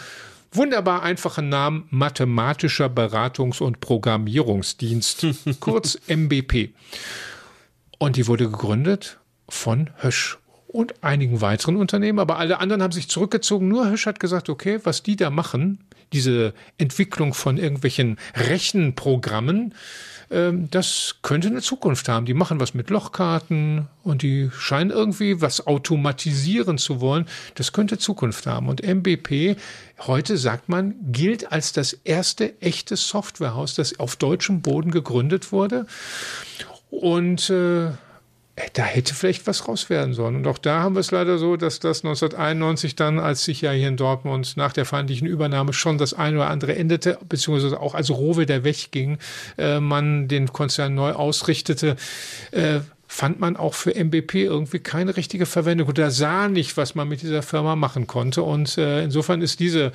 wunderbar einfachen Namen Mathematischer Beratungs- und Programmierungsdienst, <laughs> kurz MBP. Und die wurde gegründet von Hösch und einigen weiteren Unternehmen, aber alle anderen haben sich zurückgezogen. Nur Hösch hat gesagt, okay, was die da machen, diese Entwicklung von irgendwelchen Rechenprogrammen, das könnte eine Zukunft haben. Die machen was mit Lochkarten und die scheinen irgendwie was automatisieren zu wollen. Das könnte Zukunft haben. Und MBP, heute sagt man, gilt als das erste echte Softwarehaus, das auf deutschem Boden gegründet wurde. Und äh, da hätte vielleicht was raus werden sollen. Und auch da haben wir es leider so, dass das 1991 dann, als sich ja hier in Dortmund nach der feindlichen Übernahme schon das eine oder andere endete, beziehungsweise auch als Rowe der wegging, äh, man den Konzern neu ausrichtete, äh, fand man auch für MBP irgendwie keine richtige Verwendung oder sah nicht, was man mit dieser Firma machen konnte. Und äh, insofern ist diese,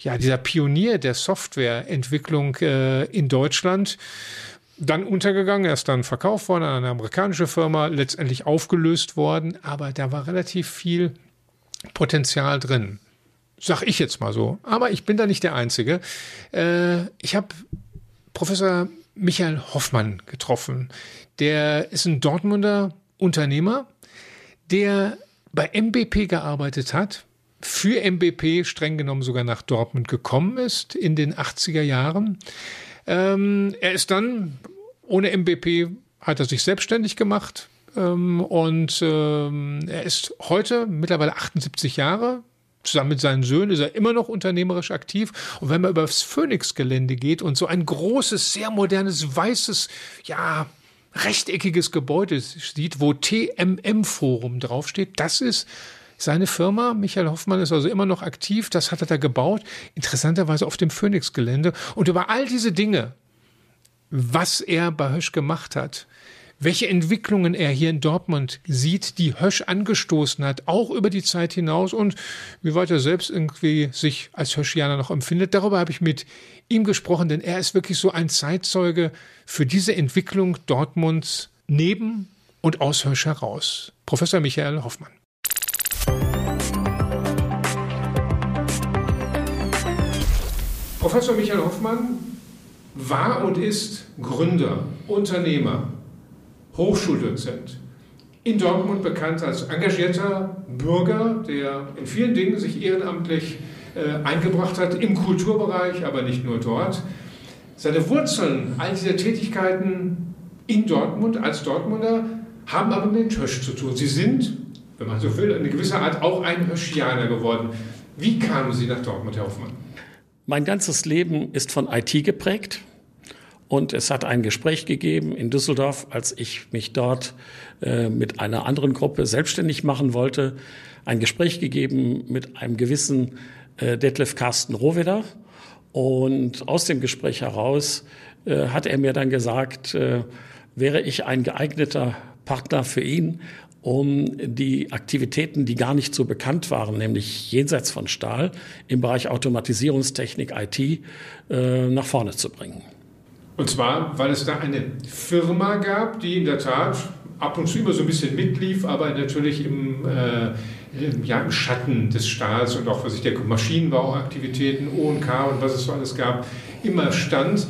ja, dieser Pionier der Softwareentwicklung äh, in Deutschland dann untergegangen, er ist dann verkauft worden an eine amerikanische Firma, letztendlich aufgelöst worden, aber da war relativ viel Potenzial drin. Sag ich jetzt mal so. Aber ich bin da nicht der Einzige. Äh, ich habe Professor Michael Hoffmann getroffen. Der ist ein Dortmunder Unternehmer, der bei MBP gearbeitet hat, für MBP streng genommen sogar nach Dortmund gekommen ist in den 80er Jahren ähm, er ist dann ohne MBP hat er sich selbstständig gemacht ähm, und ähm, er ist heute mittlerweile 78 Jahre. Zusammen mit seinen Söhnen ist er immer noch unternehmerisch aktiv. Und wenn man über das Phoenix-Gelände geht und so ein großes, sehr modernes, weißes, ja, rechteckiges Gebäude sieht, wo TMM-Forum draufsteht, das ist Seine Firma, Michael Hoffmann, ist also immer noch aktiv. Das hat er da gebaut. Interessanterweise auf dem Phoenix-Gelände. Und über all diese Dinge, was er bei Hösch gemacht hat, welche Entwicklungen er hier in Dortmund sieht, die Hösch angestoßen hat, auch über die Zeit hinaus und wie weit er selbst irgendwie sich als Höschianer noch empfindet. Darüber habe ich mit ihm gesprochen, denn er ist wirklich so ein Zeitzeuge für diese Entwicklung Dortmunds neben und aus Hösch heraus. Professor Michael Hoffmann. Professor Michael Hoffmann war und ist Gründer, Unternehmer, Hochschuldozent. In Dortmund bekannt als engagierter Bürger, der in vielen Dingen sich ehrenamtlich äh, eingebracht hat, im Kulturbereich, aber nicht nur dort. Seine Wurzeln all dieser Tätigkeiten in Dortmund als Dortmunder haben aber mit Hösch zu tun. Sie sind, wenn man so will, in gewisser Art auch ein Höschianer geworden. Wie kamen Sie nach Dortmund, Herr Hoffmann? Mein ganzes Leben ist von IT geprägt. Und es hat ein Gespräch gegeben in Düsseldorf, als ich mich dort äh, mit einer anderen Gruppe selbstständig machen wollte. Ein Gespräch gegeben mit einem gewissen äh, Detlef Carsten Rohweder. Und aus dem Gespräch heraus äh, hat er mir dann gesagt, äh, wäre ich ein geeigneter Partner für ihn, um die Aktivitäten, die gar nicht so bekannt waren, nämlich jenseits von Stahl, im Bereich Automatisierungstechnik, IT, äh, nach vorne zu bringen. Und zwar, weil es da eine Firma gab, die in der Tat ab und zu immer so ein bisschen mitlief, aber natürlich im, äh, ja, im Schatten des Stahls und auch was ich der Maschinenbauaktivitäten, ONK und was es so alles gab, immer stand.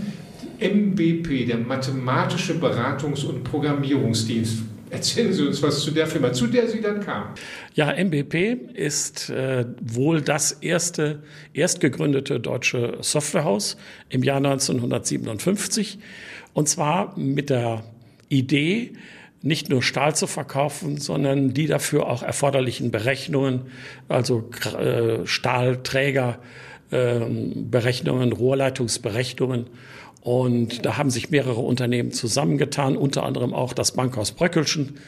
MBP, der Mathematische Beratungs- und Programmierungsdienst. Erzählen Sie uns was zu der Firma, zu der Sie dann kamen. Ja, MBP ist äh, wohl das erste, erst gegründete deutsche Softwarehaus im Jahr 1957. Und zwar mit der Idee, nicht nur Stahl zu verkaufen, sondern die dafür auch erforderlichen Berechnungen, also äh, Stahlträger, äh, Berechnungen, Rohrleitungsberechnungen und da haben sich mehrere Unternehmen zusammengetan, unter anderem auch das Bankhaus Bröckelschen.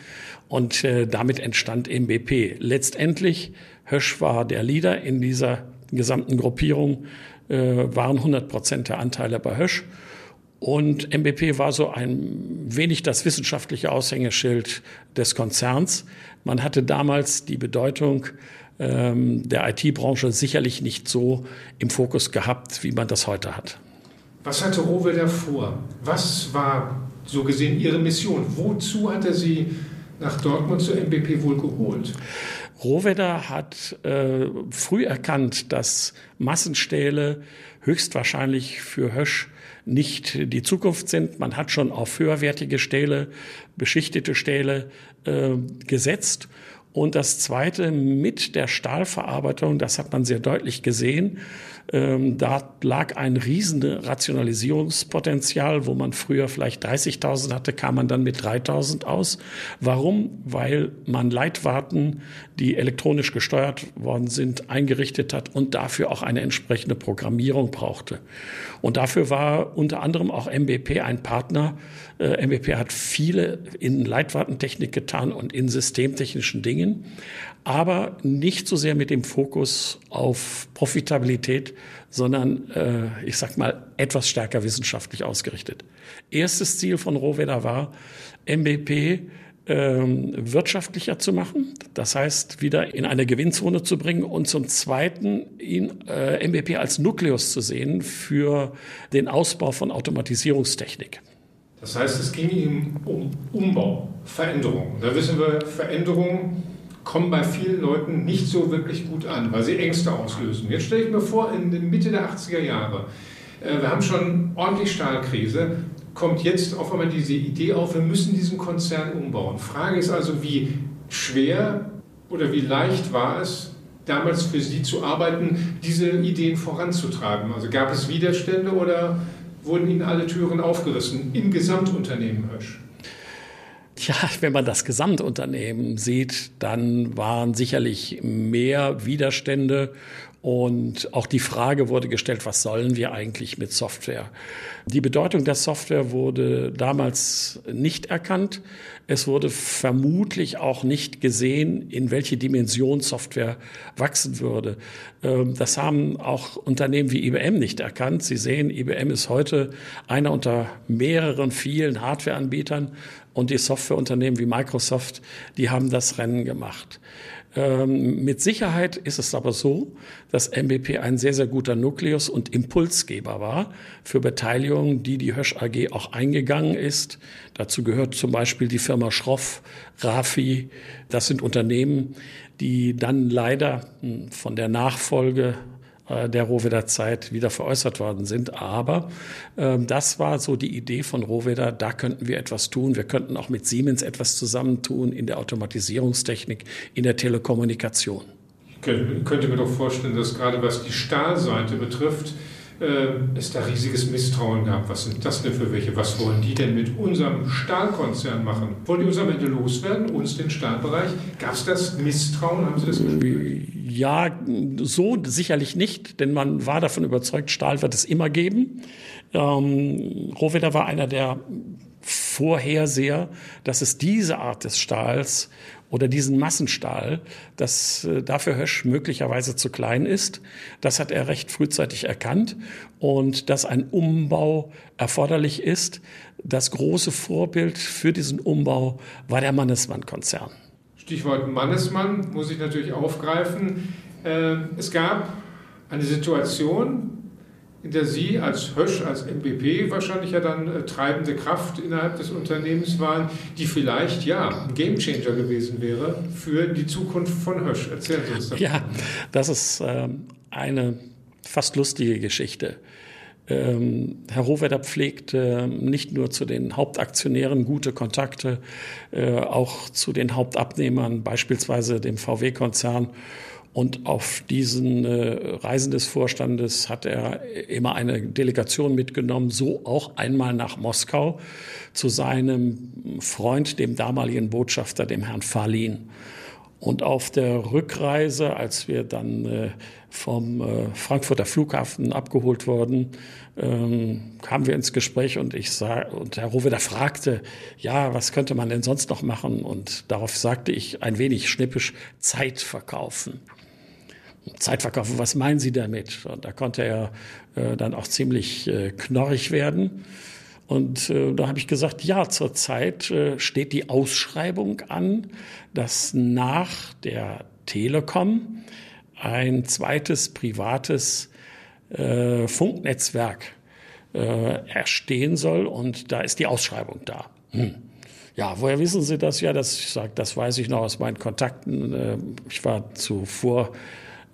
Und äh, damit entstand MBP. Letztendlich, Hösch war der Leader in dieser gesamten Gruppierung, äh, waren 100 Prozent der Anteile bei Hösch. Und MBP war so ein wenig das wissenschaftliche Aushängeschild des Konzerns. Man hatte damals die Bedeutung ähm, der IT-Branche sicherlich nicht so im Fokus gehabt, wie man das heute hat. Was hatte Rowe vor? Was war so gesehen Ihre Mission? Wozu hat er Sie nach Dortmund zur MBP wohl geholt? Rohwedder hat äh, früh erkannt, dass Massenstähle höchstwahrscheinlich für Hösch nicht die Zukunft sind. Man hat schon auf höherwertige Stähle, beschichtete Stähle äh, gesetzt. Und das Zweite mit der Stahlverarbeitung, das hat man sehr deutlich gesehen, ähm, da lag ein riesen Rationalisierungspotenzial, wo man früher vielleicht 30.000 hatte, kam man dann mit 3.000 aus. Warum? Weil man Leitwarten, die elektronisch gesteuert worden sind, eingerichtet hat und dafür auch eine entsprechende Programmierung brauchte. Und dafür war unter anderem auch MBP ein Partner. Äh, MBP hat viele in Leitwartentechnik getan und in systemtechnischen Dingen aber nicht so sehr mit dem Fokus auf Profitabilität, sondern äh, ich sag mal etwas stärker wissenschaftlich ausgerichtet. Erstes Ziel von Rohwedder war, MBP ähm, wirtschaftlicher zu machen, das heißt wieder in eine Gewinnzone zu bringen und zum Zweiten ihn äh, MBP als Nukleus zu sehen für den Ausbau von Automatisierungstechnik. Das heißt, es ging ihm um Umbau, Veränderung. Da wissen wir, Veränderung kommen bei vielen Leuten nicht so wirklich gut an, weil sie Ängste auslösen. Jetzt stelle ich mir vor, in der Mitte der 80er Jahre, äh, wir haben schon ordentlich Stahlkrise, kommt jetzt auf einmal diese Idee auf, wir müssen diesen Konzern umbauen. Frage ist also, wie schwer oder wie leicht war es, damals für Sie zu arbeiten, diese Ideen voranzutreiben? Also gab es Widerstände oder wurden Ihnen alle Türen aufgerissen im Gesamtunternehmen Hösch? Tja, wenn man das Gesamtunternehmen sieht, dann waren sicherlich mehr Widerstände und auch die Frage wurde gestellt, was sollen wir eigentlich mit Software? Die Bedeutung der Software wurde damals nicht erkannt. Es wurde vermutlich auch nicht gesehen, in welche Dimension Software wachsen würde. Ähm, das haben auch Unternehmen wie IBM nicht erkannt. Sie sehen, IBM ist heute einer unter mehreren vielen Hardwareanbietern und die Softwareunternehmen wie Microsoft, die haben das Rennen gemacht. Ähm, mit Sicherheit ist es aber so, dass MBP ein sehr, sehr guter Nukleus und Impulsgeber war für Beteiligungen, die die Hösch AG auch eingegangen ist. Dazu gehört zum Beispiel die Firma Schroff, Rafi. Das sind Unternehmen, die dann leider hm, von der Nachfolge der Rohwedder Zeit wieder veräußert worden sind. Aber äh, das war so die Idee von Rohwedder, da könnten wir etwas tun. Wir könnten auch mit Siemens etwas zusammentun in der Automatisierungstechnik, in der Telekommunikation. Ich könnte mir doch vorstellen, dass gerade was die Stahlseite betrifft, äh, es da riesiges Misstrauen gab. Was sind das denn für welche? Was wollen die denn mit unserem Stahlkonzern machen? Wollen die uns am Ende loswerden, uns den Stahlbereich? Gab es das Misstrauen? Haben Sie das? Ja, so sicherlich nicht, denn man war davon überzeugt, Stahl wird es immer geben. Ähm, Rohwedder war einer der Vorherseher, dass es diese Art des Stahls oder diesen Massenstahl, dass äh, dafür Hösch möglicherweise zu klein ist. Das hat er recht frühzeitig erkannt und dass ein Umbau erforderlich ist. Das große Vorbild für diesen Umbau war der Mannesmann-Konzern. Stichwort Mannesmann muss ich natürlich aufgreifen. Äh, es gab eine Situation, in der Sie als Hösch, als MBP wahrscheinlich ja dann äh, treibende Kraft innerhalb des Unternehmens waren, die vielleicht ja ein Gamechanger gewesen wäre für die Zukunft von Hösch. Erzählen Sie uns das. Ja, das ist ähm, eine fast lustige Geschichte. Ähm, Herr Rohwedder pflegt äh, nicht nur zu den Hauptaktionären gute Kontakte, äh, auch zu den Hauptabnehmern, beispielsweise dem VW-Konzern und auf diesen äh, Reisen des Vorstandes hat er immer eine Delegation mitgenommen, so auch einmal nach Moskau zu seinem Freund, dem damaligen Botschafter, dem Herrn Falin. Und auf der Rückreise, als wir dann äh, vom äh, Frankfurter Flughafen abgeholt wurden, ähm, kamen wir ins Gespräch und ich sah, und Herr Rohweder fragte, ja, was könnte man denn sonst noch machen? Und darauf sagte ich ein wenig schnippisch, Zeit verkaufen. Zeitverkaufen, was meinen Sie damit? Und da konnte er äh, dann auch ziemlich äh, knorrig werden. Und äh, da habe ich gesagt, ja, zurzeit äh, steht die Ausschreibung an, dass nach der Telekom ein zweites privates äh, Funknetzwerk äh, erstehen soll und da ist die Ausschreibung da. Hm. Ja, woher wissen Sie das? Ja, das, ich sag, das weiß ich noch aus meinen Kontakten. Äh, ich war zuvor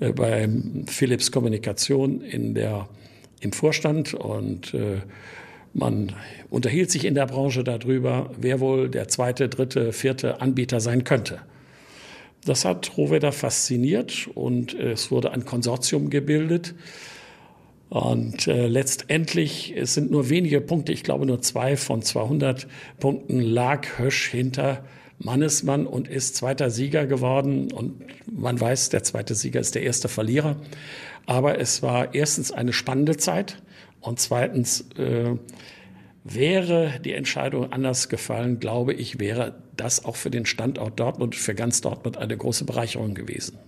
äh, bei Philips Kommunikation in der, im Vorstand und äh, man unterhielt sich in der Branche darüber, wer wohl der zweite, dritte, vierte Anbieter sein könnte. Das hat Rohwedder fasziniert und es wurde ein Konsortium gebildet. Und äh, letztendlich, es sind nur wenige Punkte, ich glaube nur zwei von 200 Punkten, lag Hösch hinter Mannesmann und ist zweiter Sieger geworden. Und man weiß, der zweite Sieger ist der erste Verlierer. Aber es war erstens eine spannende Zeit und zweitens äh, wäre die Entscheidung anders gefallen, glaube ich, wäre das auch für den Standort Dortmund, für ganz Dortmund eine große Bereicherung gewesen.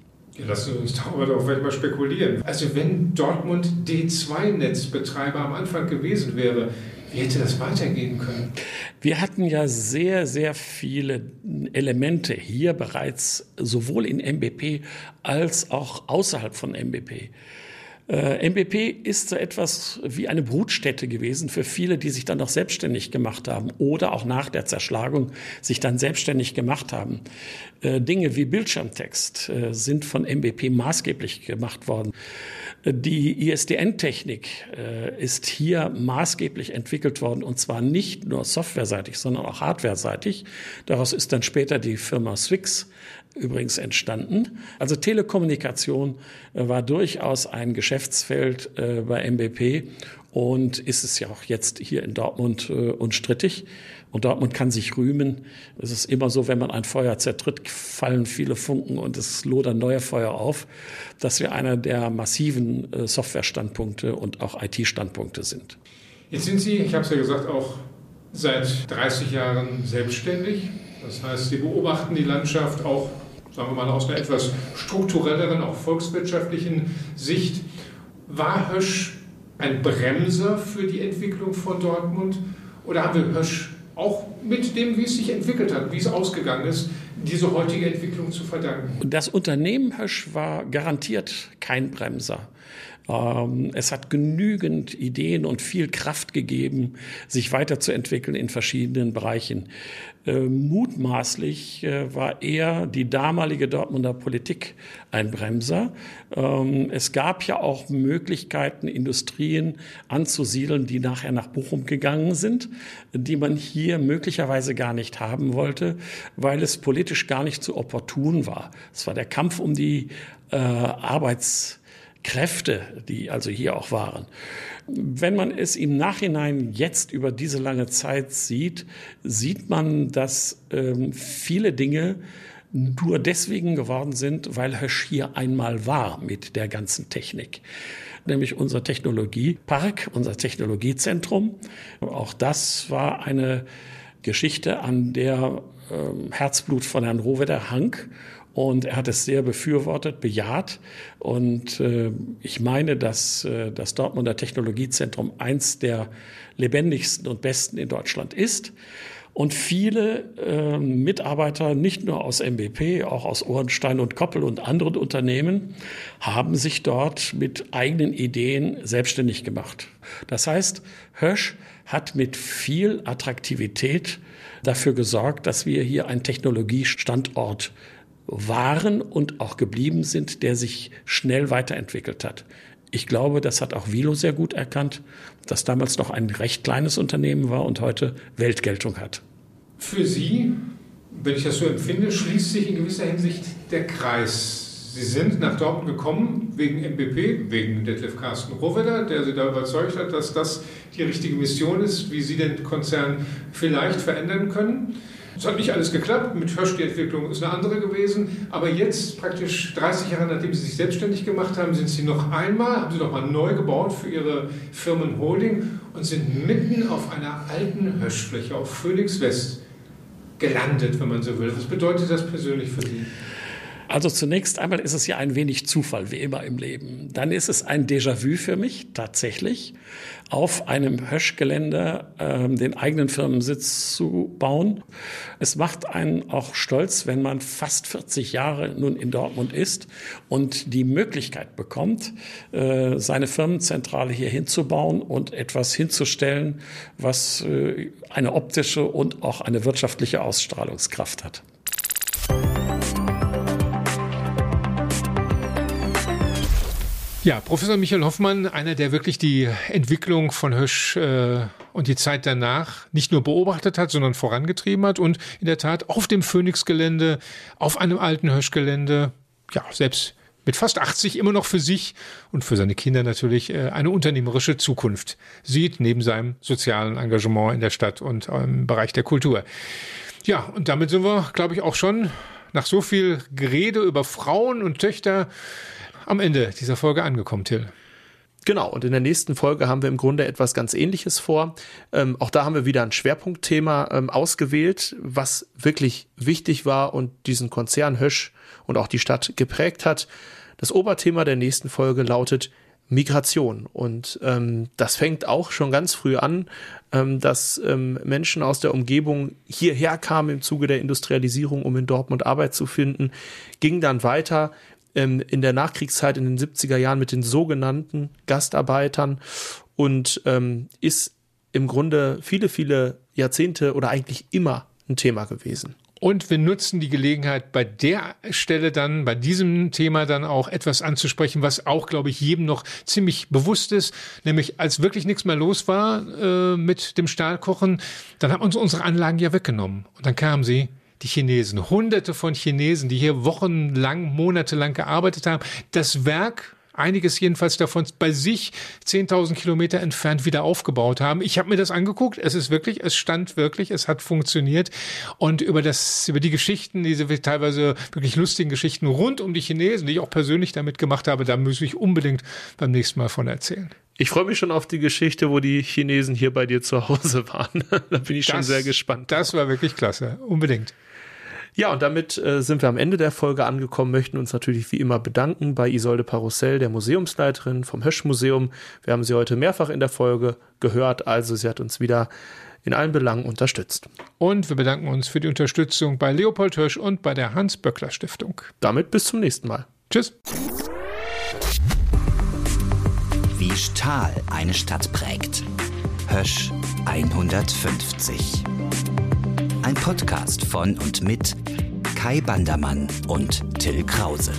Lassen Sie uns darüber doch vielleicht mal spekulieren. Also wenn Dortmund D2-Netzbetreiber am Anfang gewesen wäre, wie hätte das weitergehen können? Wir hatten ja sehr, sehr viele Elemente hier bereits, sowohl in MBP als auch außerhalb von MBP. Äh, MBP ist so etwas wie eine Brutstätte gewesen für viele, die sich dann noch selbstständig gemacht haben oder auch nach der Zerschlagung sich dann selbstständig gemacht haben. Äh, Dinge wie Bildschirmtext äh, sind von MBP maßgeblich gemacht worden. Die ISDN-Technik äh, ist hier maßgeblich entwickelt worden und zwar nicht nur softwareseitig, sondern auch hardwareseitig. Daraus ist dann später die Firma Swix übrigens entstanden. Also Telekommunikation äh, war durchaus ein Geschäftsfeld äh, bei MBP und ist es ja auch jetzt hier in Dortmund äh, unstrittig. Und Dortmund kann sich rühmen. Es ist immer so, wenn man ein Feuer zertritt, fallen viele Funken und es lodern neue Feuer auf, dass wir einer der massiven äh, Softwarestandpunkte und auch IT-Standpunkte sind. Jetzt sind Sie, ich habe es ja gesagt, auch seit 30 Jahren selbstständig. Das heißt, Sie beobachten die Landschaft auch, sagen wir mal, aus einer etwas strukturelleren, auch volkswirtschaftlichen Sicht. War Hösch ein Bremser für die Entwicklung von Dortmund? Oder haben wir Hösch auch mit dem, wie es sich entwickelt hat, wie es ausgegangen ist, diese heutige Entwicklung zu verdanken? Das Unternehmen Hösch war garantiert kein Bremser. Ähm, es hat genügend Ideen und viel Kraft gegeben, sich weiterzuentwickeln in verschiedenen Bereichen. Äh, mutmaßlich äh, war eher die damalige Dortmunder Politik ein Bremser. Ähm, es gab ja auch Möglichkeiten, Industrien anzusiedeln, die nachher nach Bochum gegangen sind, die man hier möglicherweise gar nicht haben wollte, weil es politisch gar nicht so opportun war. Es war der Kampf um die äh, Arbeits Kräfte, die also hier auch waren. Wenn man es im Nachhinein jetzt über diese lange Zeit sieht, sieht man, dass ähm, viele Dinge nur deswegen geworden sind, weil Hösch hier einmal war mit der ganzen Technik nämlich unser Technologiepark, unser Technologiezentrum. Auch das war eine Geschichte, an der ähm, Herzblut von Herrn Rohwedder hang und er hat es sehr befürwortet, bejaht. Und äh, ich meine, dass äh, das Dortmunder Technologiezentrum eins der lebendigsten und besten in Deutschland ist. Und viele äh, Mitarbeiter, nicht nur aus MBP, auch aus Ohrenstein und Koppel und anderen Unternehmen, haben sich dort mit eigenen Ideen selbstständig gemacht. Das heißt, Hösch hat mit viel Attraktivität dafür gesorgt, dass wir hier einen Technologiestandort waren und auch geblieben sind, der sich schnell weiterentwickelt hat. Ich glaube, das hat auch Vilo sehr gut erkannt, das damals noch ein recht kleines Unternehmen war und heute Weltgeltung hat. Für Sie, wenn ich das so empfinde, schließt sich in gewisser Hinsicht der Kreis. Sie sind nach Dortmund gekommen wegen MBP, wegen Detlef Carsten Rohwedder, der Sie da überzeugt hat, dass das die richtige Mission ist, wie Sie den Konzern vielleicht verändern können. Es hat nicht alles geklappt. Mit Hösch die Entwicklung ist eine andere gewesen. Aber jetzt, praktisch 30 Jahre nachdem Sie sich selbstständig gemacht haben, sind Sie noch einmal, haben Sie noch mal neu gebaut für Ihre Firmenholding und sind mitten auf einer alten Höschfläche, auf Phoenix West, gelandet, wenn man so will. Was bedeutet das persönlich für Sie? Also zunächst einmal ist es ja ein wenig Zufall, wie immer im Leben. Dann ist es ein Déjà-vu für mich, tatsächlich, auf einem Höschgelände äh, den eigenen Firmensitz zu bauen. Es macht einen auch stolz, wenn man fast 40 Jahre nun in Dortmund ist und die Möglichkeit bekommt, äh, seine Firmenzentrale hier hinzubauen und etwas hinzustellen, was äh, eine optische und auch eine wirtschaftliche Ausstrahlungskraft hat. Ja, Professor Michael Hoffmann, einer, der wirklich die Entwicklung von Hösch äh, und die Zeit danach nicht nur beobachtet hat, sondern vorangetrieben hat und in der Tat auf dem Phoenix-Gelände, auf einem alten Hösch-Gelände, ja, selbst mit fast 80 immer noch für sich und für seine Kinder natürlich äh, eine unternehmerische Zukunft sieht, neben seinem sozialen Engagement in der Stadt und im Bereich der Kultur. Ja, und damit sind wir, glaube ich, auch schon nach so viel Gerede über Frauen und Töchter am Ende dieser Folge angekommen, Till. Genau, und in der nächsten Folge haben wir im Grunde etwas ganz Ähnliches vor. Ähm, auch da haben wir wieder ein Schwerpunktthema ähm, ausgewählt, was wirklich wichtig war und diesen Konzern Hösch und auch die Stadt geprägt hat. Das Oberthema der nächsten Folge lautet Migration. Und ähm, das fängt auch schon ganz früh an, ähm, dass ähm, Menschen aus der Umgebung hierher kamen im Zuge der Industrialisierung, um in Dortmund Arbeit zu finden, ging dann weiter ähm, in der Nachkriegszeit in den 70er Jahren mit den sogenannten Gastarbeitern und ähm, ist im Grunde viele, viele Jahrzehnte oder eigentlich immer ein Thema gewesen. Und wir nutzen die Gelegenheit, bei der Stelle dann, bei diesem Thema dann auch etwas anzusprechen, was auch, glaube ich, jedem noch ziemlich bewusst ist. Nämlich, als wirklich nichts mehr los war äh, mit dem Stahlkochen, dann haben uns unsere Anlagen ja weggenommen. Und dann kamen sie die Chinesen, hunderte von Chinesen, die hier wochenlang, monatelang gearbeitet haben. Das Werk einiges jedenfalls davon bei sich 10.000 Kilometer entfernt wieder aufgebaut haben. Ich habe mir das angeguckt. Es ist wirklich, es stand wirklich, es hat funktioniert. Und über das, über die Geschichten, diese teilweise wirklich lustigen Geschichten rund um die Chinesen, die ich auch persönlich damit gemacht habe, da muss ich unbedingt beim nächsten Mal von erzählen. Ich freue mich schon auf die Geschichte, wo die Chinesen hier bei dir zu Hause waren. <laughs> da bin ich schon Das- sehr gespannt. Das war wirklich klasse. Unbedingt. Ja, und damit äh, sind wir am Ende der Folge angekommen, möchten uns natürlich wie immer bedanken bei Isolde Parussell, der Museumsleiterin vom Hösch-Museum. Wir haben sie heute mehrfach in der Folge gehört, also sie hat uns wieder in allen Belangen unterstützt. Und wir bedanken uns für die Unterstützung bei Leopold Hirsch und bei der Hans-Böckler-Stiftung. Damit bis zum nächsten Mal. Tschüss. Wie Stahl eine Stadt prägt. Hösch 150. Ein Podcast von und mit Kai Bandermann und Till Krause.